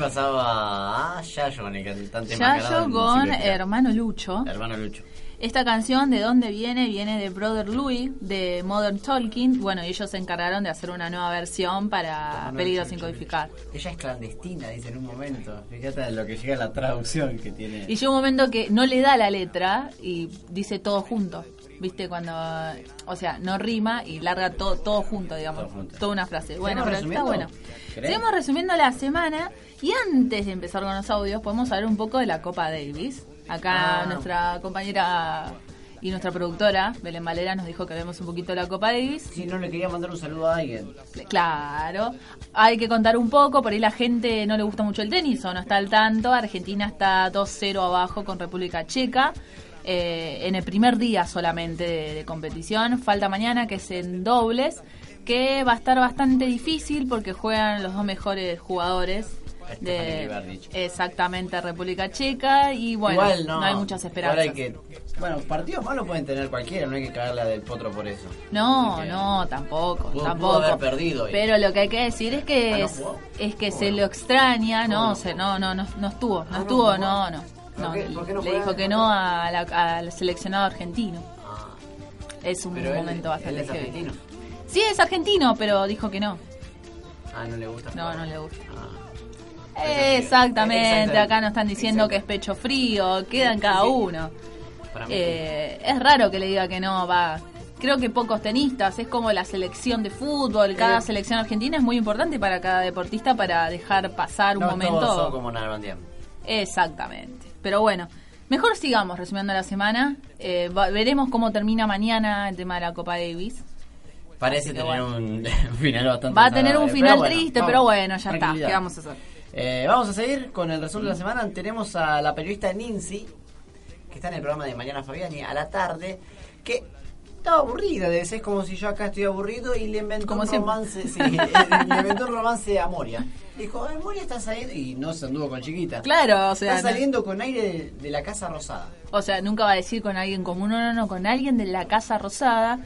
Pasaba a Yayo con el cantante Yayo con. Hermano Lucho. Hermano Lucho. Esta canción, ¿de dónde viene? Viene de Brother Louis, de Modern Talking. Bueno, y ellos se encargaron de hacer una nueva versión para Hermano Peligro sin codificar. Ella es clandestina, dice en un momento. Fíjate lo que llega la traducción que tiene. Y llega un momento que no le da la letra y dice todo junto. ¿Viste? Cuando. O sea, no rima y larga todo, todo junto, digamos. Toda una frase. Bueno, ¿Seguimos pero está bueno. Seguimos resumiendo la semana. Y antes de empezar con los audios, podemos hablar un poco de la Copa Davis. Acá Ah. nuestra compañera y nuestra productora, Belén Valera, nos dijo que vemos un poquito de la Copa Davis. Si no le quería mandar un saludo a alguien. Claro, hay que contar un poco, por ahí la gente no le gusta mucho el tenis o no está al tanto. Argentina está 2-0 abajo con República Checa. eh, en el primer día solamente de, de competición. Falta mañana que es en dobles, que va a estar bastante difícil porque juegan los dos mejores jugadores de Berdych. exactamente República Checa y bueno, Igual no, no, hay muchas esperanzas. hay que- bueno, partidos malos pueden tener cualquiera, no hay que cagarle a del potro por eso. No, no, tampoco, Pudo- tampoco. pudo haber perdido. Pero lo que hay que decir es que Ah, ¿no es, es que se lo extraña, no, no? se, no, no, no, no estuvo, no Ah, ¿no estuvo, no, no. ¿Por no, qué- por qué no le dijo que no a la- al seleccionado argentino. Es un Ah. Pero él- momento bastante él es heavy. argentino. Sí, es argentino, pero dijo que no. Ah, no le gusta. No, no le gusta. Ah. Exactamente, Exactamente. acá nos están diciendo que es pecho frío, queda en cada uno. Eh, es raro que le diga que no, va. Creo que pocos tenistas, es como la selección de fútbol, cada Eh. selección argentina es muy importante para cada deportista para dejar pasar un no momento. todos son como. Exactamente. Pero bueno, mejor sigamos resumiendo la semana. Eh, va- veremos cómo termina mañana el tema de la Copa Davis. Parece tener bueno. un [laughs] final bastante Va a tener un final bueno, triste, vamos, pero bueno, ya está. ¿Qué vamos a hacer? Eh, vamos a seguir con el resumen de la semana. Tenemos a la periodista Nincy, que está en el programa de Mañana Fabiani a la tarde, que estaba aburrida, debe ser como si yo acá estoy aburrido y le inventó Como un romance, sí, [laughs] le inventó un romance a Moria. Dijo, "Ay, Moria está saliendo, y no se anduvo con chiquita. Claro, o sea, Está no- saliendo con aire de, de la Casa Rosada. O sea, nunca va a decir con alguien común, no, no, no, con alguien de la Casa Rosada.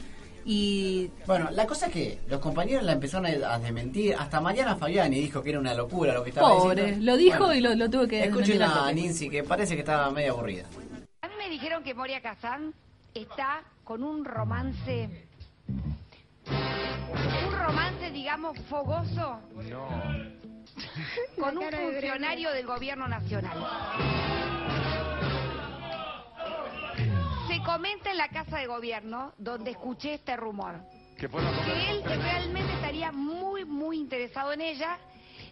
Y Bueno, la cosa es que los compañeros la empezaron a, a desmentir. Hasta Mariana Fabiani dijo que era una locura lo que estaba pobre, diciendo. lo dijo Bueno, y lo, lo tuve que Escuchen a. Nincy, que parece que estaba medio aburrida. A mí me dijeron que Moria Kazan está con un romance. Un romance, digamos, fogoso con un funcionario del gobierno nacional. Comenta en la casa de gobierno, donde escuché este rumor, Que él realmente estaría muy, muy interesado en ella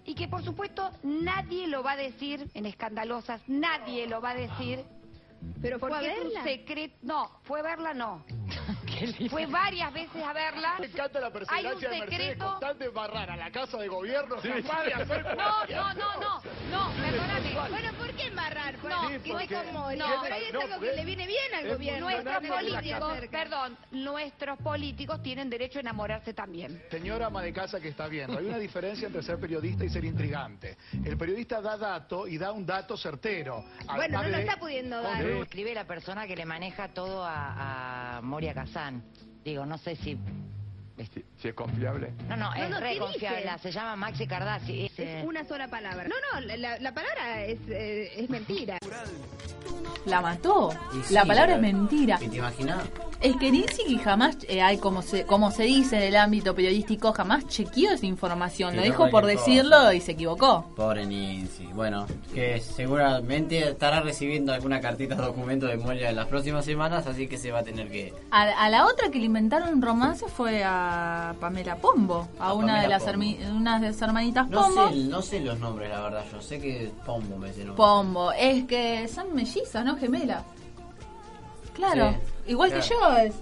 y que por supuesto nadie lo va a decir en escandalosas, nadie lo va a decir. Pero fue porque a es un verla. secreto. No, fue a verla no. [laughs] fue varias veces a verla. Me encanta la Hay un perseverancia de Mercedes secreto. con tal de embarrar a la casa de gobierno, Sí. capaz de hacer No, no, no, no, no, perdóname. Bueno, ¿por qué embarrar? No, no, Sí, que porque- es como, no, pero ahí es no, algo que es- le viene bien al gobierno. Nuestros políticos, perdón, nuestros políticos tienen derecho a enamorarse también. Señora ama de casa que está viendo, hay una diferencia entre ser periodista y ser intrigante. El periodista da dato y da un dato certero. Bueno, no lo está pudiendo dar. Escribe la persona que le maneja todo a, a Moria Digo, no sé si... Si es confiable. No, no, No, es no, re ¿qué confiable. dice? Se llama Maxi Cardassi. Es, eh, Es una sola palabra. No, no, la- la, la palabra es, eh, es mentira. La mató. Sí, la palabra es mentira. ¿Y te imaginas? Es que Ninsky jamás, eh, hay como se, como se dice en el ámbito periodístico, jamás chequeó esa información. Sí, Lo no dijo por decirlo y se equivocó. Pobre Nancy. Bueno, que seguramente estará recibiendo alguna cartita o documento de Moria en las próximas semanas, así que se va a tener que... A, a la otra que le inventaron un romance fue a Pamela Pombo, a, A una de las hermi- unas de las hermanitas No Pombo. sé, no sé los nombres, la verdad. Yo sé que Pombo me sé. Pombo, es que son mellizas, ¿no? Gemelas. Claro, Sí, igual que yo es.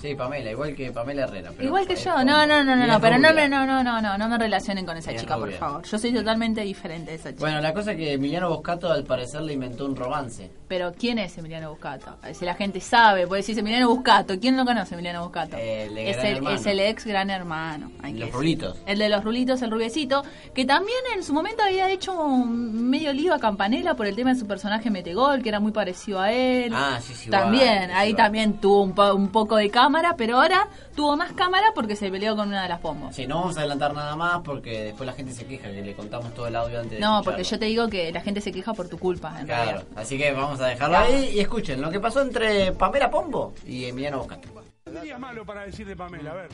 Sí, Pamela, igual que Pamela Herrera. pero Igual que yo, no, no, no, no, no, pero no me, no, no, no, no, no me relacionen con esa Es chica, por favor. Yo soy totalmente diferente de esa chica. Bueno, la cosa es que Emiliano Boscato al parecer le inventó un romance. Pero ¿quién es Emiliano Buscato? Si la gente sabe, puede decirse Emiliano Buscato. ¿Quién no conoce Emiliano Buscato? El de es, Gran el, es el ex gran hermano. hay Los rulitos. El de los rulitos, el rubiecito, que también en su momento había hecho un medio lío a Campanella por el tema de su personaje Metegol, que era muy parecido a él. Ah, sí, sí, También, igual, ahí igual. también tuvo un, po- un poco de cámara, pero ahora tuvo más cámara porque se peleó con una de las pombos. Sí, no vamos a adelantar nada más porque después la gente se queja que le contamos todo el audio antes de No, porque yo te digo que la gente se queja por tu culpa, en Claro, realidad. así que vamos a dejarlo Claro. ahí y escuchen lo que pasó entre Pamela Pombo y Emiliano Boscato. ¿Qué tendría malo para decir de Pamela? A ver.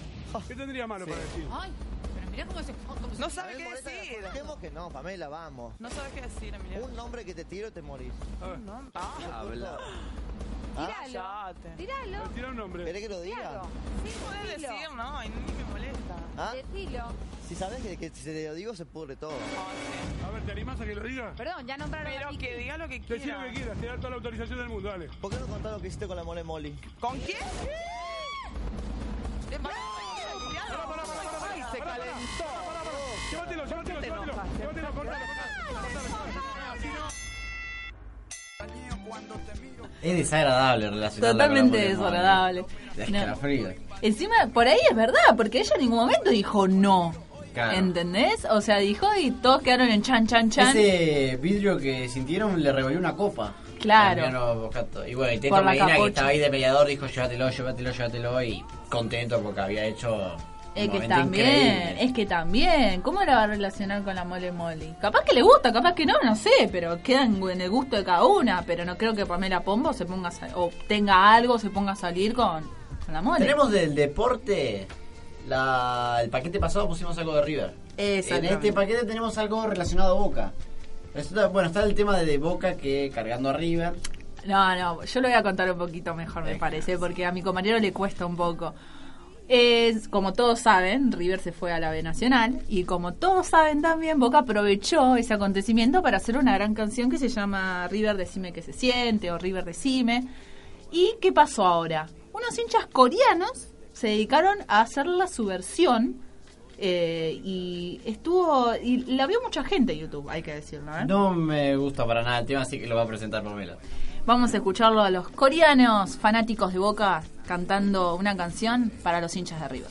¿Qué tendría malo para decir? Ay, mirá cómo se... cómo se- No sabe qué decir. Dejemos que no, Pamela, vamos. No sabes qué decir, Emiliano. Un nombre que te tiro te morís. Un nombre. Habla. Tíralo. Tíralo. Tira un nombre. ¿Querés que lo diga? Sí, podés decir, no, y ni me molesta. ¿Ah? Decilo. Si sabes que, que si te lo digo se pudre todo. A ver, ¿te animás a que lo diga? Perdón, ya nombraron Pero que diga lo que quiera. Decí lo que quieras, te da toda la autorización del mundo, dale. ¿Por qué no contás lo que hiciste con la mole Molly? ¿Con quién? Se calentó. Llévatelo, llévatelo, llévatelo. Llévatelo, cortalo, Es desagradable relacionarla Totalmente con la Pombo. desagradable. De No. escalofrío. Encima, por ahí es verdad, porque ella en ningún momento dijo no. Claro. ¿Entendés? O sea, dijo y todos quedaron en chan, chan, chan. Ese vidrio que sintieron le revolvió una copa. Claro. Y bueno, y Teto Por la Medina que estaba ahí de mediador dijo llévatelo, llévatelo, llévatelo y contento porque había hecho Es que momento también, increíble. es que también. ¿Cómo la va a relacionar con la mole mole? Capaz que le gusta, capaz que no, no sé, pero quedan en el gusto de cada una. Pero no creo que Pamela Pombo se ponga a sal- o tenga algo, se ponga a salir con, con la mole. Tenemos del deporte, la, el paquete pasado pusimos algo de River. En este paquete tenemos algo relacionado a Boca. Está- bueno, está el tema de, de Boca que cargando a River. No, no, yo lo voy a contar un poquito mejor, me parece, porque a mi compañero le cuesta un poco. Es, como todos saben, River se fue a la B Nacional y como todos saben también, Boca aprovechó ese acontecimiento para hacer una gran canción que se llama River Decime que se siente o River Decime. ¿Y qué pasó ahora? Unos hinchas coreanos se dedicaron a hacerla su versión eh, y estuvo y la vio mucha gente en YouTube, hay que decirlo. ¿eh? No me gusta para nada el tema, así que lo va a presentar Pamela. Vamos a escucharlo a los coreanos fanáticos de Boca cantando una canción para los hinchas de River.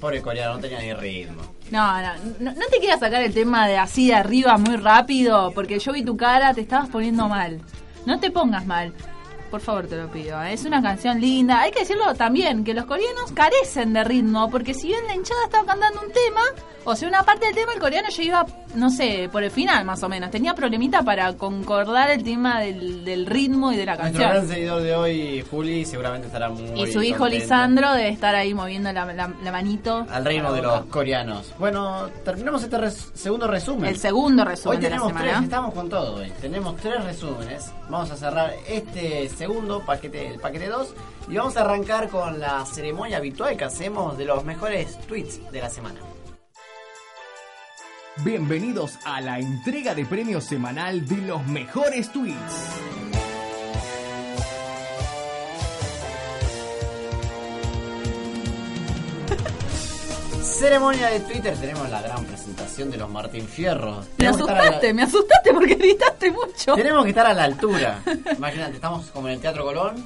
Pobres coreanos no tenían ni ritmo. No, no, no, no te quieras sacar el tema de así de arriba muy rápido, porque yo vi tu cara, te estabas poniendo mal. No te pongas mal. Por favor, te lo pido. ¿eh? Es una canción linda. Hay que decirlo también, que los coreanos carecen de ritmo, porque si bien la hinchada estaba cantando un tema, o sea, una parte del tema, el coreano ya iba, no sé, por el final más o menos. Tenía problemita para concordar el tema del, del ritmo y de la Nuestro gran canción. seguidor de hoy, Juli, seguramente estará muy Y su hijo contento. Lisandro debe estar ahí moviendo la, la- la manito. Al ritmo de los coreanos. Bueno, terminamos este res- segundo resumen. El segundo resumen Hoy de la tenemos semana. tres, estamos con todo hoy. Tenemos tres resúmenes. Vamos a cerrar este segundo paquete, el paquete 2. Y vamos a arrancar con la ceremonia habitual que hacemos de los mejores tweets de la semana. Bienvenidos a la entrega de premios semanal de los mejores tweets. Ceremonia de Twitter, tenemos la gran presentación de los Martín Fierros. Me Tenemos que estar a la- asustaste, me asustaste porque [laughs] gritaste mucho. Tenemos que estar a la altura. Imagínate, estamos como en el Teatro Colón.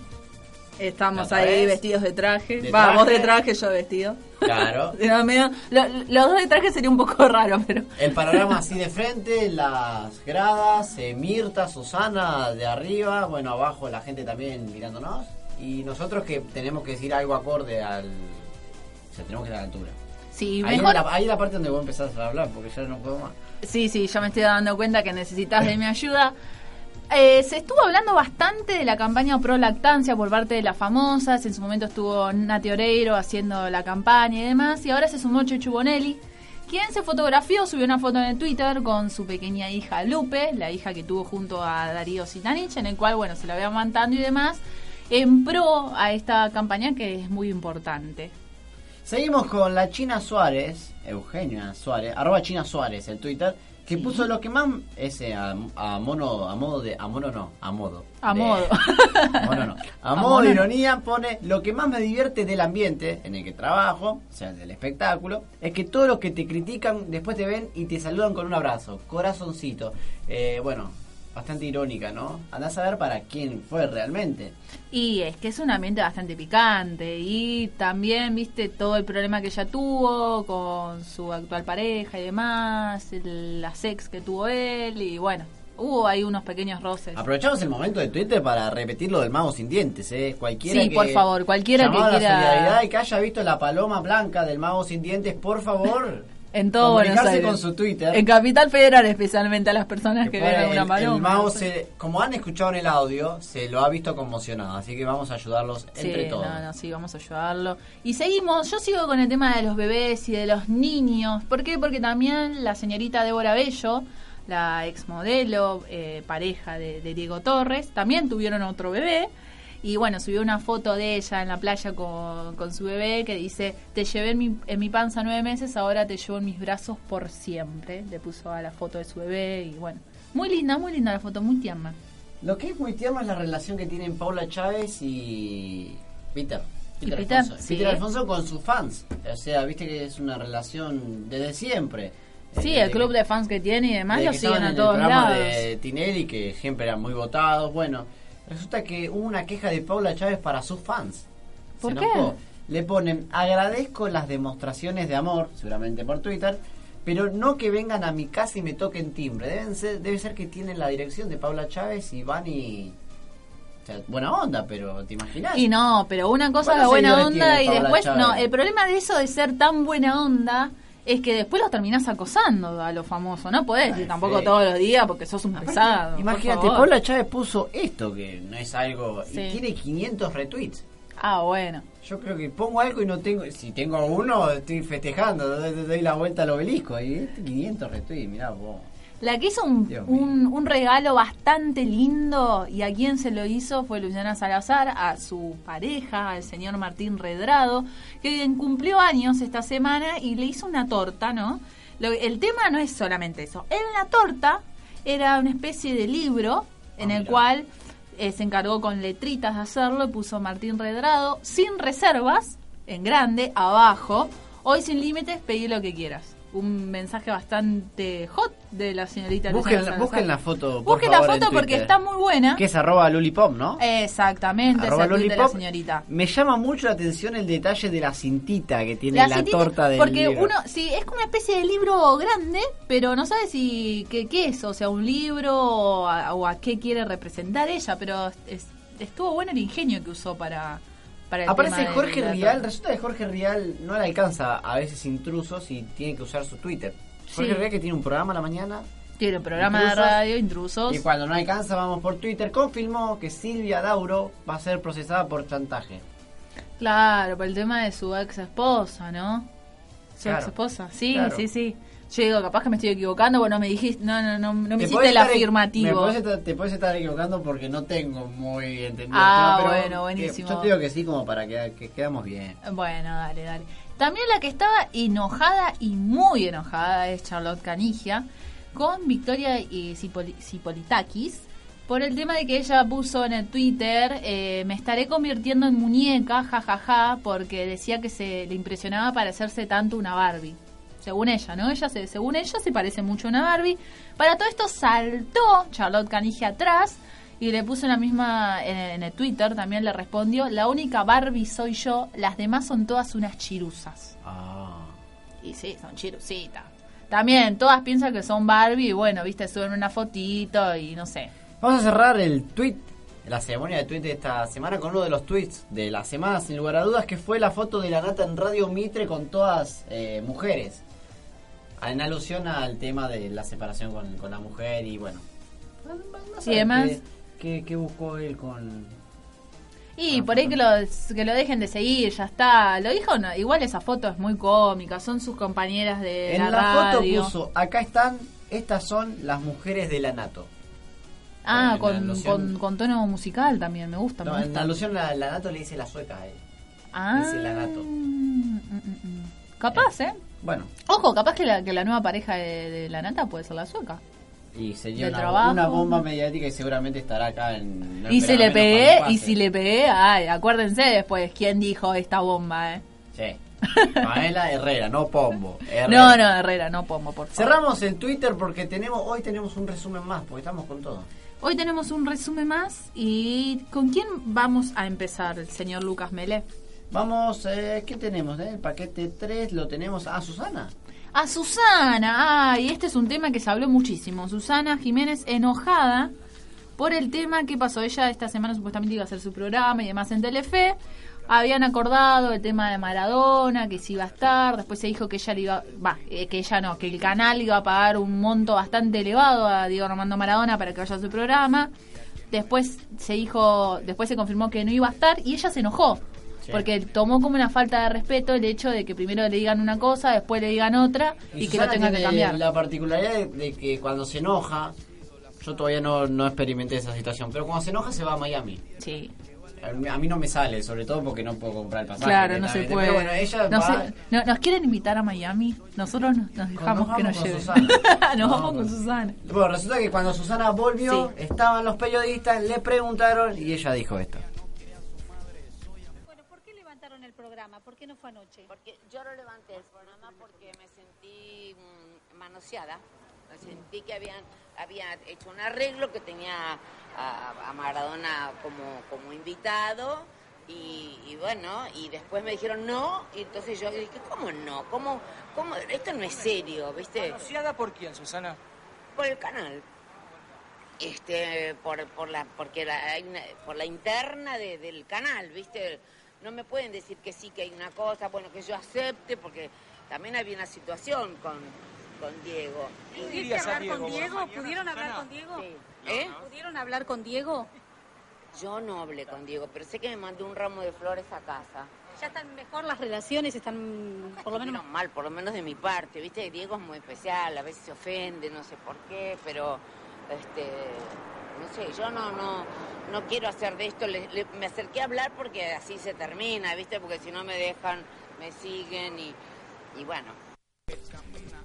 Estamos ¿La ahí vestidos de traje. De Va, traje. vos de traje, yo vestido. Claro. [laughs] Medio- lo- los dos de traje sería un poco [laughs] raro, pero. El panorama así de frente, las gradas, eh, Mirta, Susana de arriba, bueno, abajo la gente también mirándonos. Y nosotros que tenemos que decir algo acorde al... O sea, tenemos que estar a la altura. Sí, Ahí, mejor. la, ahí es la parte donde vos empezás a hablar, porque ya no puedo más. Sí, sí, yo me estoy dando cuenta que necesitas de mi ayuda. Eh, se estuvo hablando bastante de la campaña pro lactancia por parte de las famosas. En su momento estuvo Nati Oreiro haciendo la campaña y demás. Y ahora se sumó Chechu Bonelli, quien se fotografió, subió una foto en Twitter con su pequeña hija Lupe, la hija que tuvo junto a Darío Sitanich, en el cual, bueno, se la ve amamantando y demás, en pro a esta campaña que es muy importante. Seguimos con la China Suárez, Eugenia Suárez, arroba China Suárez en Twitter, que puso lo que más ese a, a mono, a modo de, a mono no, a modo. A de- modo. [laughs] a modo no. A A modo modo de ironía pone lo que más me divierte del ambiente en el que trabajo, o sea, del espectáculo, es que todos los que te critican después te ven y te saludan con un abrazo, corazoncito. Eh, bueno, bastante irónica, ¿no? Andás a ver para quién fue realmente. Y es que es un ambiente bastante picante y también, viste, todo el problema que ella tuvo con su actual pareja y demás, el- la sex que tuvo él y bueno, hubo ahí unos pequeños roces. Aprovechamos el momento de Twitter para repetir lo del mago sin dientes, ¿eh? Cualquiera Sí, que por favor, cualquiera que llamado a la quiera- solidaridad y que haya visto la paloma blanca del mago sin dientes, por favor, [laughs] En todo Buenos Aires. con su Twitter. En Capital Federal especialmente a las personas que, Fue ven el, una el paloma. mago, se, como han escuchado en el audio, se lo ha visto conmocionado, así que vamos a ayudarlos entre Sí, todos. no, no, sí, vamos a ayudarlo. Y seguimos, yo sigo con el tema de los bebés y de los niños. ¿Por qué? Porque también la señorita Débora Bello, la exmodelo, eh, pareja de, de Diego Torres, también tuvieron otro bebé. Y bueno, subió una foto de ella en la playa con, con su bebé que dice, te llevé en mi, en mi panza nueve meses, ahora te llevo en mis brazos por siempre. Le puso a la foto de su bebé y bueno, muy linda, muy linda la foto, muy tierna. Lo que es muy tierno es la relación que tienen Paula Chávez y Peter. Y Peter, Peter, Alfonso. sí. Peter Alfonso con sus fans. O sea, viste que es una relación desde siempre. Sí, Eh, el club de fans que tiene y demás lo siguen a todos el programa lados. de Tinelli, que siempre eran muy votados. Bueno, resulta que hubo una queja de Paula Chávez para sus fans. ¿Por Se qué? enojó. Le ponen, agradezco las demostraciones de amor, seguramente por Twitter, pero no que vengan a mi casa y me toquen timbre. Deben ser, debe ser que tienen la dirección de Paula Chávez y van y... O sea, buena onda, pero ¿te imaginas? Y no, pero una cosa es la ¿Cuántos buena onda y después, Chávez? no, el problema de eso de ser tan buena onda es que después los terminás acosando a los famosos. No podés decir tampoco sí. todos los días porque sos un pesado. por Imagínate. Paula Chávez puso esto, que no es algo... Sí. Y tiene 500 retweets. Ah, bueno. Yo creo que pongo algo y no tengo. Si tengo uno, estoy festejando, doy, doy la vuelta al obelisco. Y este 500 retweets, mirá vos. La que hizo un, un, un regalo bastante lindo y a quien se lo hizo fue Luciana Salazar, a su pareja, al señor Martín Redrado, que cumplió años esta semana y le hizo una torta, ¿no? Lo- el tema no es solamente eso. En la torta era una especie de libro en el cual eh, se encargó con letritas de hacerlo y puso Martín Redrado sin reservas, en grande, abajo. Hoy sin límites, pedí lo que quieras. Un mensaje bastante hot de la señorita Busquen, Luciana busquen la foto, por Busquen la favor, foto porque está muy buena. Que es arroba lulipop, ¿no? Exactamente, Arroba de la lollipop. señorita. Me llama mucho la atención el detalle de la cintita que tiene la, cintita- torta del porque libro. uno sí es como una especie de libro grande pero no sabe si qué, qué es o sea un libro o a, o a qué quiere representar ella pero es- estuvo bueno el ingenio que usó para para el Aparece tema Jorge Rial, resulta que Jorge Rial no le alcanza a veces intrusos y tiene que usar su Twitter. Jorge Sí. Rial que tiene un programa a la mañana tiene un programa de radio intrusos y cuando no alcanza vamos por Twitter, confirmó que Silvia Dauro va a ser procesada por chantaje. claro por el tema de su ex esposa no su Claro. ex esposa sí Claro. sí sí yo digo capaz que me estoy equivocando bueno me dijiste no no no, no me Te hiciste el afirmativo me podés estar- te puedes estar equivocando porque no tengo muy entendido. Ah, el tema, pero bueno, que- buenísimo. yo te digo que sí como para que, que quedamos bien. Bueno, dale, dale. También la que estaba enojada y muy enojada es Charlotte Canigia con Victoria Cipolitakis por el tema de que ella puso en el Twitter eh, me estaré convirtiendo en muñeca, jajaja, porque decía que se le impresionaba parecerse tanto una Barbie. Según ella, ¿no? Ella se, según ella se parece mucho a una Barbie. Para todo esto saltó Charlotte Canigia atrás y le puso en la misma en, en el Twitter también le respondió la única Barbie soy yo las demás son todas unas chiruzas Ah. y sí son chirusitas también todas piensan que son Barbie y bueno viste suben una fotito y no sé Vamos a cerrar el tweet, la ceremonia de tweet de esta semana con uno de los tweets de la semana, sin lugar a dudas, que fue la foto de la nata en Radio Mitre con todas eh, mujeres. En alusión al tema de la separación con, con la mujer y bueno. y además ¿Qué, qué buscó él con.? y por ahí que lo, que lo dejen de seguir ya está lo dijo no, igual esa foto es muy cómica son sus compañeras de En la, la, foto puso: acá están, estas son las mujeres de la Nato. ah con, con, con tono musical también me gusta No, me en alusión a la Nato le dice la sueca a él. ah, Dice la Nato. mm, mm, mm. capaz eh Bueno, Ojo, capaz que la, que la nueva pareja de, de la nata puede ser la sueca. y sería una, trabajo. una bomba mediática y seguramente estará acá en. no y si le pegué, y si le pegué, ay, acuérdense después quién dijo esta bomba, eh. Sí. [laughs] Paela Herrera, no Pombo. Herrera. No, no, Herrera, no Pombo, por favor. Cerramos el Twitter porque tenemos hoy tenemos un resumen más, porque estamos con todo. Hoy tenemos un resumen más y ¿con quién vamos a empezar, el señor Lucas Mele? Vamos, eh, ¿qué tenemos? eh? El paquete 3 lo tenemos a Susana. A Susana, ay, este es un tema que se habló muchísimo. Susana Jiménez enojada por el tema que pasó. Ella esta semana supuestamente iba a hacer su programa y demás en Telefe. Habían acordado el tema de Maradona, que sí iba a estar. Después se dijo que ella le iba, eh, que ella no, que el canal iba a pagar un monto bastante elevado a Diego Armando Maradona para que vaya a su programa. Después se dijo, después se confirmó que no iba a estar y ella se enojó. Sí. Porque tomó como una falta de respeto el hecho de que primero le digan una cosa, después le digan otra y, que lo tenga que cambiar. La particularidad de, de que cuando se enoja, yo todavía no, no experimenté esa situación, pero cuando se enoja se va a Miami. Sí. A mí, no me sale, sobre todo porque no puedo comprar el pasaje. Claro, no se puede. Pero bueno, ella No va- no- ¿Nos quieren invitar a Miami? Nosotros nos, nos dejamos nos que [laughs] nos lleven. Nos No, vamos con. Susana. Bueno, resulta que cuando Susana volvió, estaban los periodistas, le preguntaron y ella dijo esto. Programa? ¿Por qué no fue anoche? Porque yo lo levanté el programa porque me sentí mm, manoseada. Me sentí que habían había hecho un arreglo que tenía a, a Maradona como, como invitado y, y bueno, y después me dijeron no, y entonces yo dije, ¿cómo no? ¿Cómo, cómo? Esto no es serio, ¿viste? ¿Manoseada por quién, Susana? Por el canal. Este, por, por la, porque la, por la interna de- del canal, ¿viste? No me pueden decir que sí, que hay una cosa, bueno, que yo acepte, porque también había una situación con, con Diego. ¿Pudiste hablar con Diego? ¿Pudieron hablar con Diego? ¿Eh? ¿Pudieron hablar con Diego? Yo no hablé con Diego, pero sé que me mandó un ramo de flores a casa. ¿Ya están mejor las relaciones? ¿Están por lo menos Menos mal, por lo menos de mi parte, ¿viste? Diego es muy especial, a veces se ofende, no sé por qué, pero, este, no sé, yo no, no, no quiero hacer de esto, me acerqué a hablar porque así se termina, ¿viste? Porque si no me dejan, me siguen y, y bueno.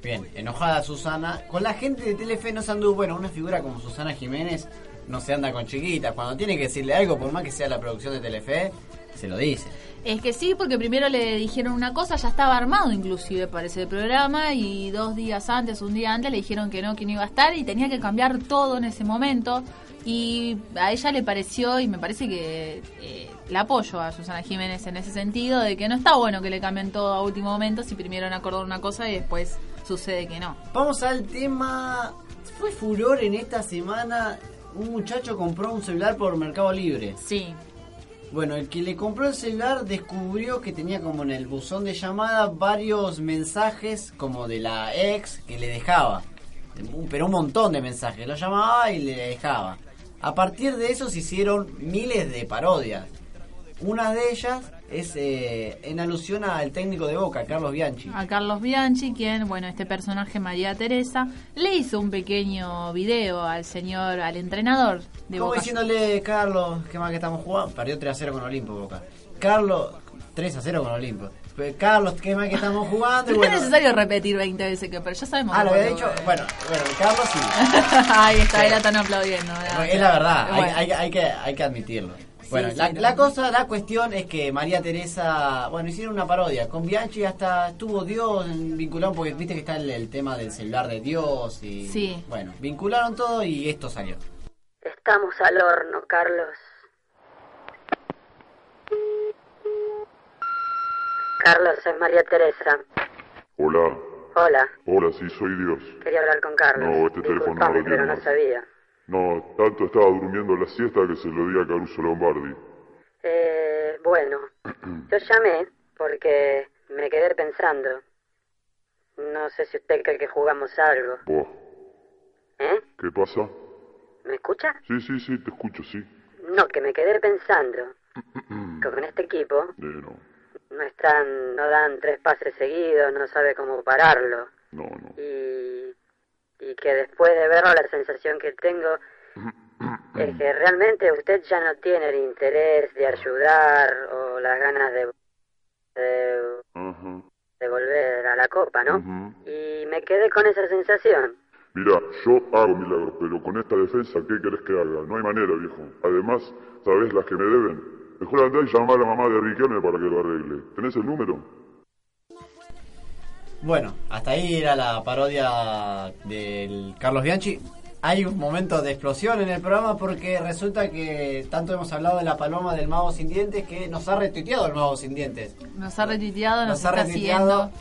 Bien, enojada Susana. Con la gente de Telefe no se anduvo. Bueno, una figura como Susana Jiménez no se anda con chiquitas. Cuando tiene que decirle algo, por más que sea la producción de Telefe, se lo dice. Es que sí, porque primero le dijeron una cosa, ya estaba armado inclusive para ese programa y dos días antes, un día antes le dijeron que no, que no iba a estar y tenía que cambiar todo en ese momento y a ella le pareció y me parece que eh, la apoyo a Susana Jiménez en ese sentido de que no está bueno que le cambien todo a último momento si primero han acordado una cosa y después sucede que no. Vamos al tema. Fue furor en esta semana. Un muchacho compró un celular por Mercado Libre. Sí. Bueno, el que le compró el celular descubrió que tenía como en el buzón de llamada varios mensajes como de la ex que le dejaba. Pero un montón de mensajes. Lo llamaba y le dejaba. A partir de eso se hicieron miles de parodias. Una de ellas es eh, en alusión al técnico de Boca, Carlos Bianchi. a Carlos Bianchi, quien, bueno, este personaje María Teresa, le hizo un pequeño video al señor, al entrenador de Como Boca. diciéndole, Carlos, qué mal que estamos jugando. Perdió 3 a 0 con Olimpo, Boca. Carlos, 3 a 0 con Olimpo. Pero, Carlos, qué mal que estamos jugando. y [laughs] No bueno. es necesario repetir 20 veces que, pero ya sabemos. Ah, lo había dicho. Bueno, bueno, Carlos sí. [laughs] Ahí está, Sí. la están aplaudiendo. ¿verdad? Es la verdad, hay, Bueno. hay- hay que, hay que admitirlo. Bueno, sí, la, la cosa, la cuestión es que María Teresa, bueno, hicieron una parodia. Con Bianchi hasta estuvo Dios vinculado, porque viste que está el, el tema del celular de Dios y... Sí. Bueno, vincularon todo y esto salió. Estamos al horno, Carlos. Carlos, es María Teresa. Hola, Hola, hola, sí, soy Dios. quería hablar con Carlos. No, este teléfono no lo pero tiene no sabía. No, tanto estaba durmiendo la siesta que se lo di a Caruso Lombardi. Eh, bueno, yo llamé porque me quedé pensando. No sé si usted cree que jugamos algo. Buah, ¿Eh? ¿qué pasa? ¿Me escucha? Sí, sí, sí, te escucho, sí. No, que me quedé pensando [clears throat] que con este equipo Eh, no, no están, no dan tres pases seguidos, no sabe cómo pararlo. no, no. y, y que después de verlo la sensación que tengo [coughs] es que realmente usted ya no tiene el interés de ayudar o las ganas de, de, volver a la copa, ¿no? Y me quedé con esa sensación. Mira, yo hago milagros, pero con esta defensa, ¿qué querés que haga? No hay manera, viejo. Además, ¿sabés las que me deben? Mejor andá y llamar a la mamá de Riquelme para que lo arregle. ¿Tenés el número? Bueno, hasta ahí era la parodia del Carlos Bianchi. Hay un momento de explosión en el programa porque resulta que tanto hemos hablado de la paloma del mago sin dientes que nos ha retuiteado el mago sin dientes. Nos ha retuiteado, nos, Nos ha retuiteado. siguiendo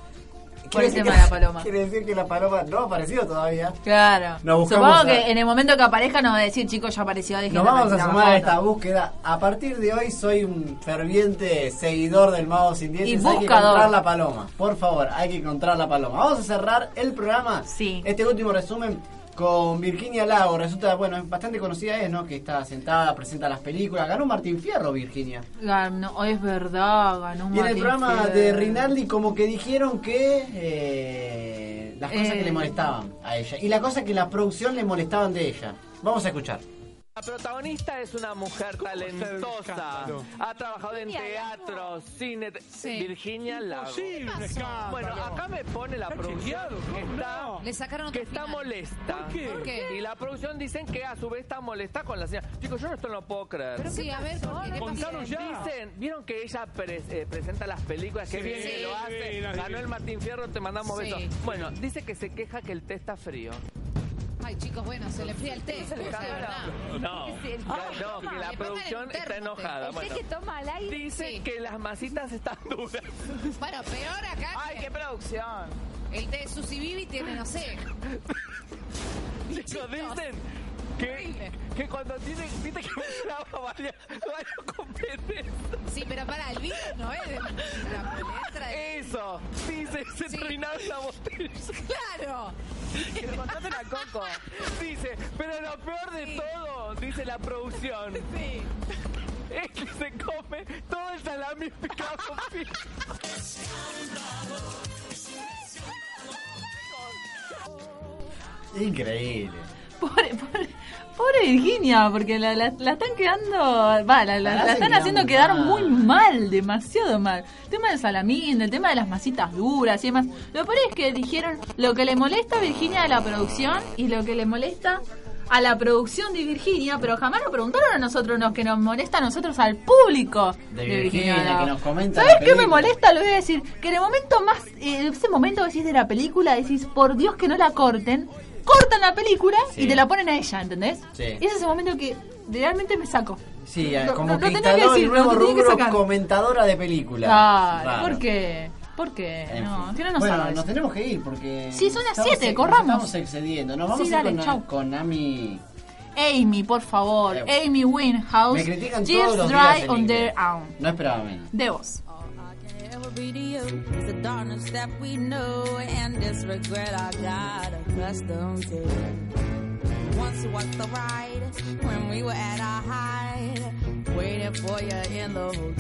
Quiere el decir tema que- de la paloma. Quiere decir que la paloma no ha aparecido todavía. Claro. Nos buscamos Supongo a- que en el momento que aparezca nos va a decir, chicos, ya apareció, Nos vamos a sumar a foto". esta búsqueda. A partir de hoy soy un ferviente seguidor del mago sin dientes. Y Hay que buscador. encontrar la paloma. Por favor, hay que encontrar la paloma. Vamos a cerrar el programa. Sí. Este último resumen con Virginia Lago. Resulta, bueno, bastante conocida es, ¿no? Que está sentada, presenta las películas. Ganó Martín Fierro, Virginia. Ganó, es verdad, ganó un Y en el Martín programa Fierro. de Rinaldi como que dijeron que eh, las cosas que Eh. le molestaban a ella. Y las cosas que la producción le molestaban de ella. Vamos a escuchar. La protagonista es una mujer talentosa. Ha trabajado en teatro, cine. Virginia Lago. Imposible, un escándalo. Bueno, acá me pone la producción que está, Le sacaron que otro está final. molesta. ¿Por qué? ¿Por qué? Y la producción dicen que a su vez está molesta con la señora. Chicos, yo esto no lo puedo creer. Pero sí, a ver, ¿por qué? ¿Qué pasó? Dicen, ¿vieron que ella pre- eh, presenta las películas? Qué Sí, bien que lo hace. Ganó el Martín Fierro, te mandamos Sí. besos. Bueno, dice que se queja que el té está frío. Ay, chicos, bueno, se le enfría el té. de verdad. No, no, que la producción está enojada. el té que toma al aire. dice Sí. que las masitas están duras. Bueno, peor acá. Ay, qué producción. El té Susi Bibi tiene, no sé. [laughs] Chicos, dicen que, que cuando viste que [laughs] mencionaba varios, varios competencias. Sí, pero para el vino no es de la polestra. de- Eso, dice, se Sí. terminaron la botella. [laughs] Claro. Pero contate la coco. Dice, pero lo peor de todo, dice la producción, [laughs] Sí. es que se come todo el salami picado. Increíble. Pobre, pobre, pobre Virginia, porque la, la- la están quedando. Va, la, la- están haciendo quedar mal. muy mal, demasiado mal. El tema del salamín, el tema de las masitas duras y demás. Lo peor es que dijeron lo que le molesta a Virginia de la producción y lo que le molesta a la producción de Virginia, pero jamás nos preguntaron a nosotros lo que nos molesta a nosotros, al público De Virginia, que nos comenta ¿Sabes qué me molesta? Lo voy a decir. Que en el momento más, eh, ese momento decís de la película, decís, por Dios que no la corten. Cortan la película Sí. y te la ponen a ella, ¿entendés? Sí. Ese es el momento que realmente me saco. Sí, No, como no, que no que decir, el nuevo que rubro sacar. comentadora de películas. Claro. ¿por qué? ¿Por qué? En no, fin. no nos bueno, sabes. nos tenemos que ir porque. Sí, son las estamos siete, ex- corramos. nos Estamos excediendo. Nos vamos Sí, a ir dale, con, con Ami. Amy, por favor. Eh, Amy Winehouse. me critican todos los días on their own. No esperaba menos. De vos. You is the darkness that we know and this regret I got accustomed to. Once was the ride when we were at our height, waiting for you in the hotel.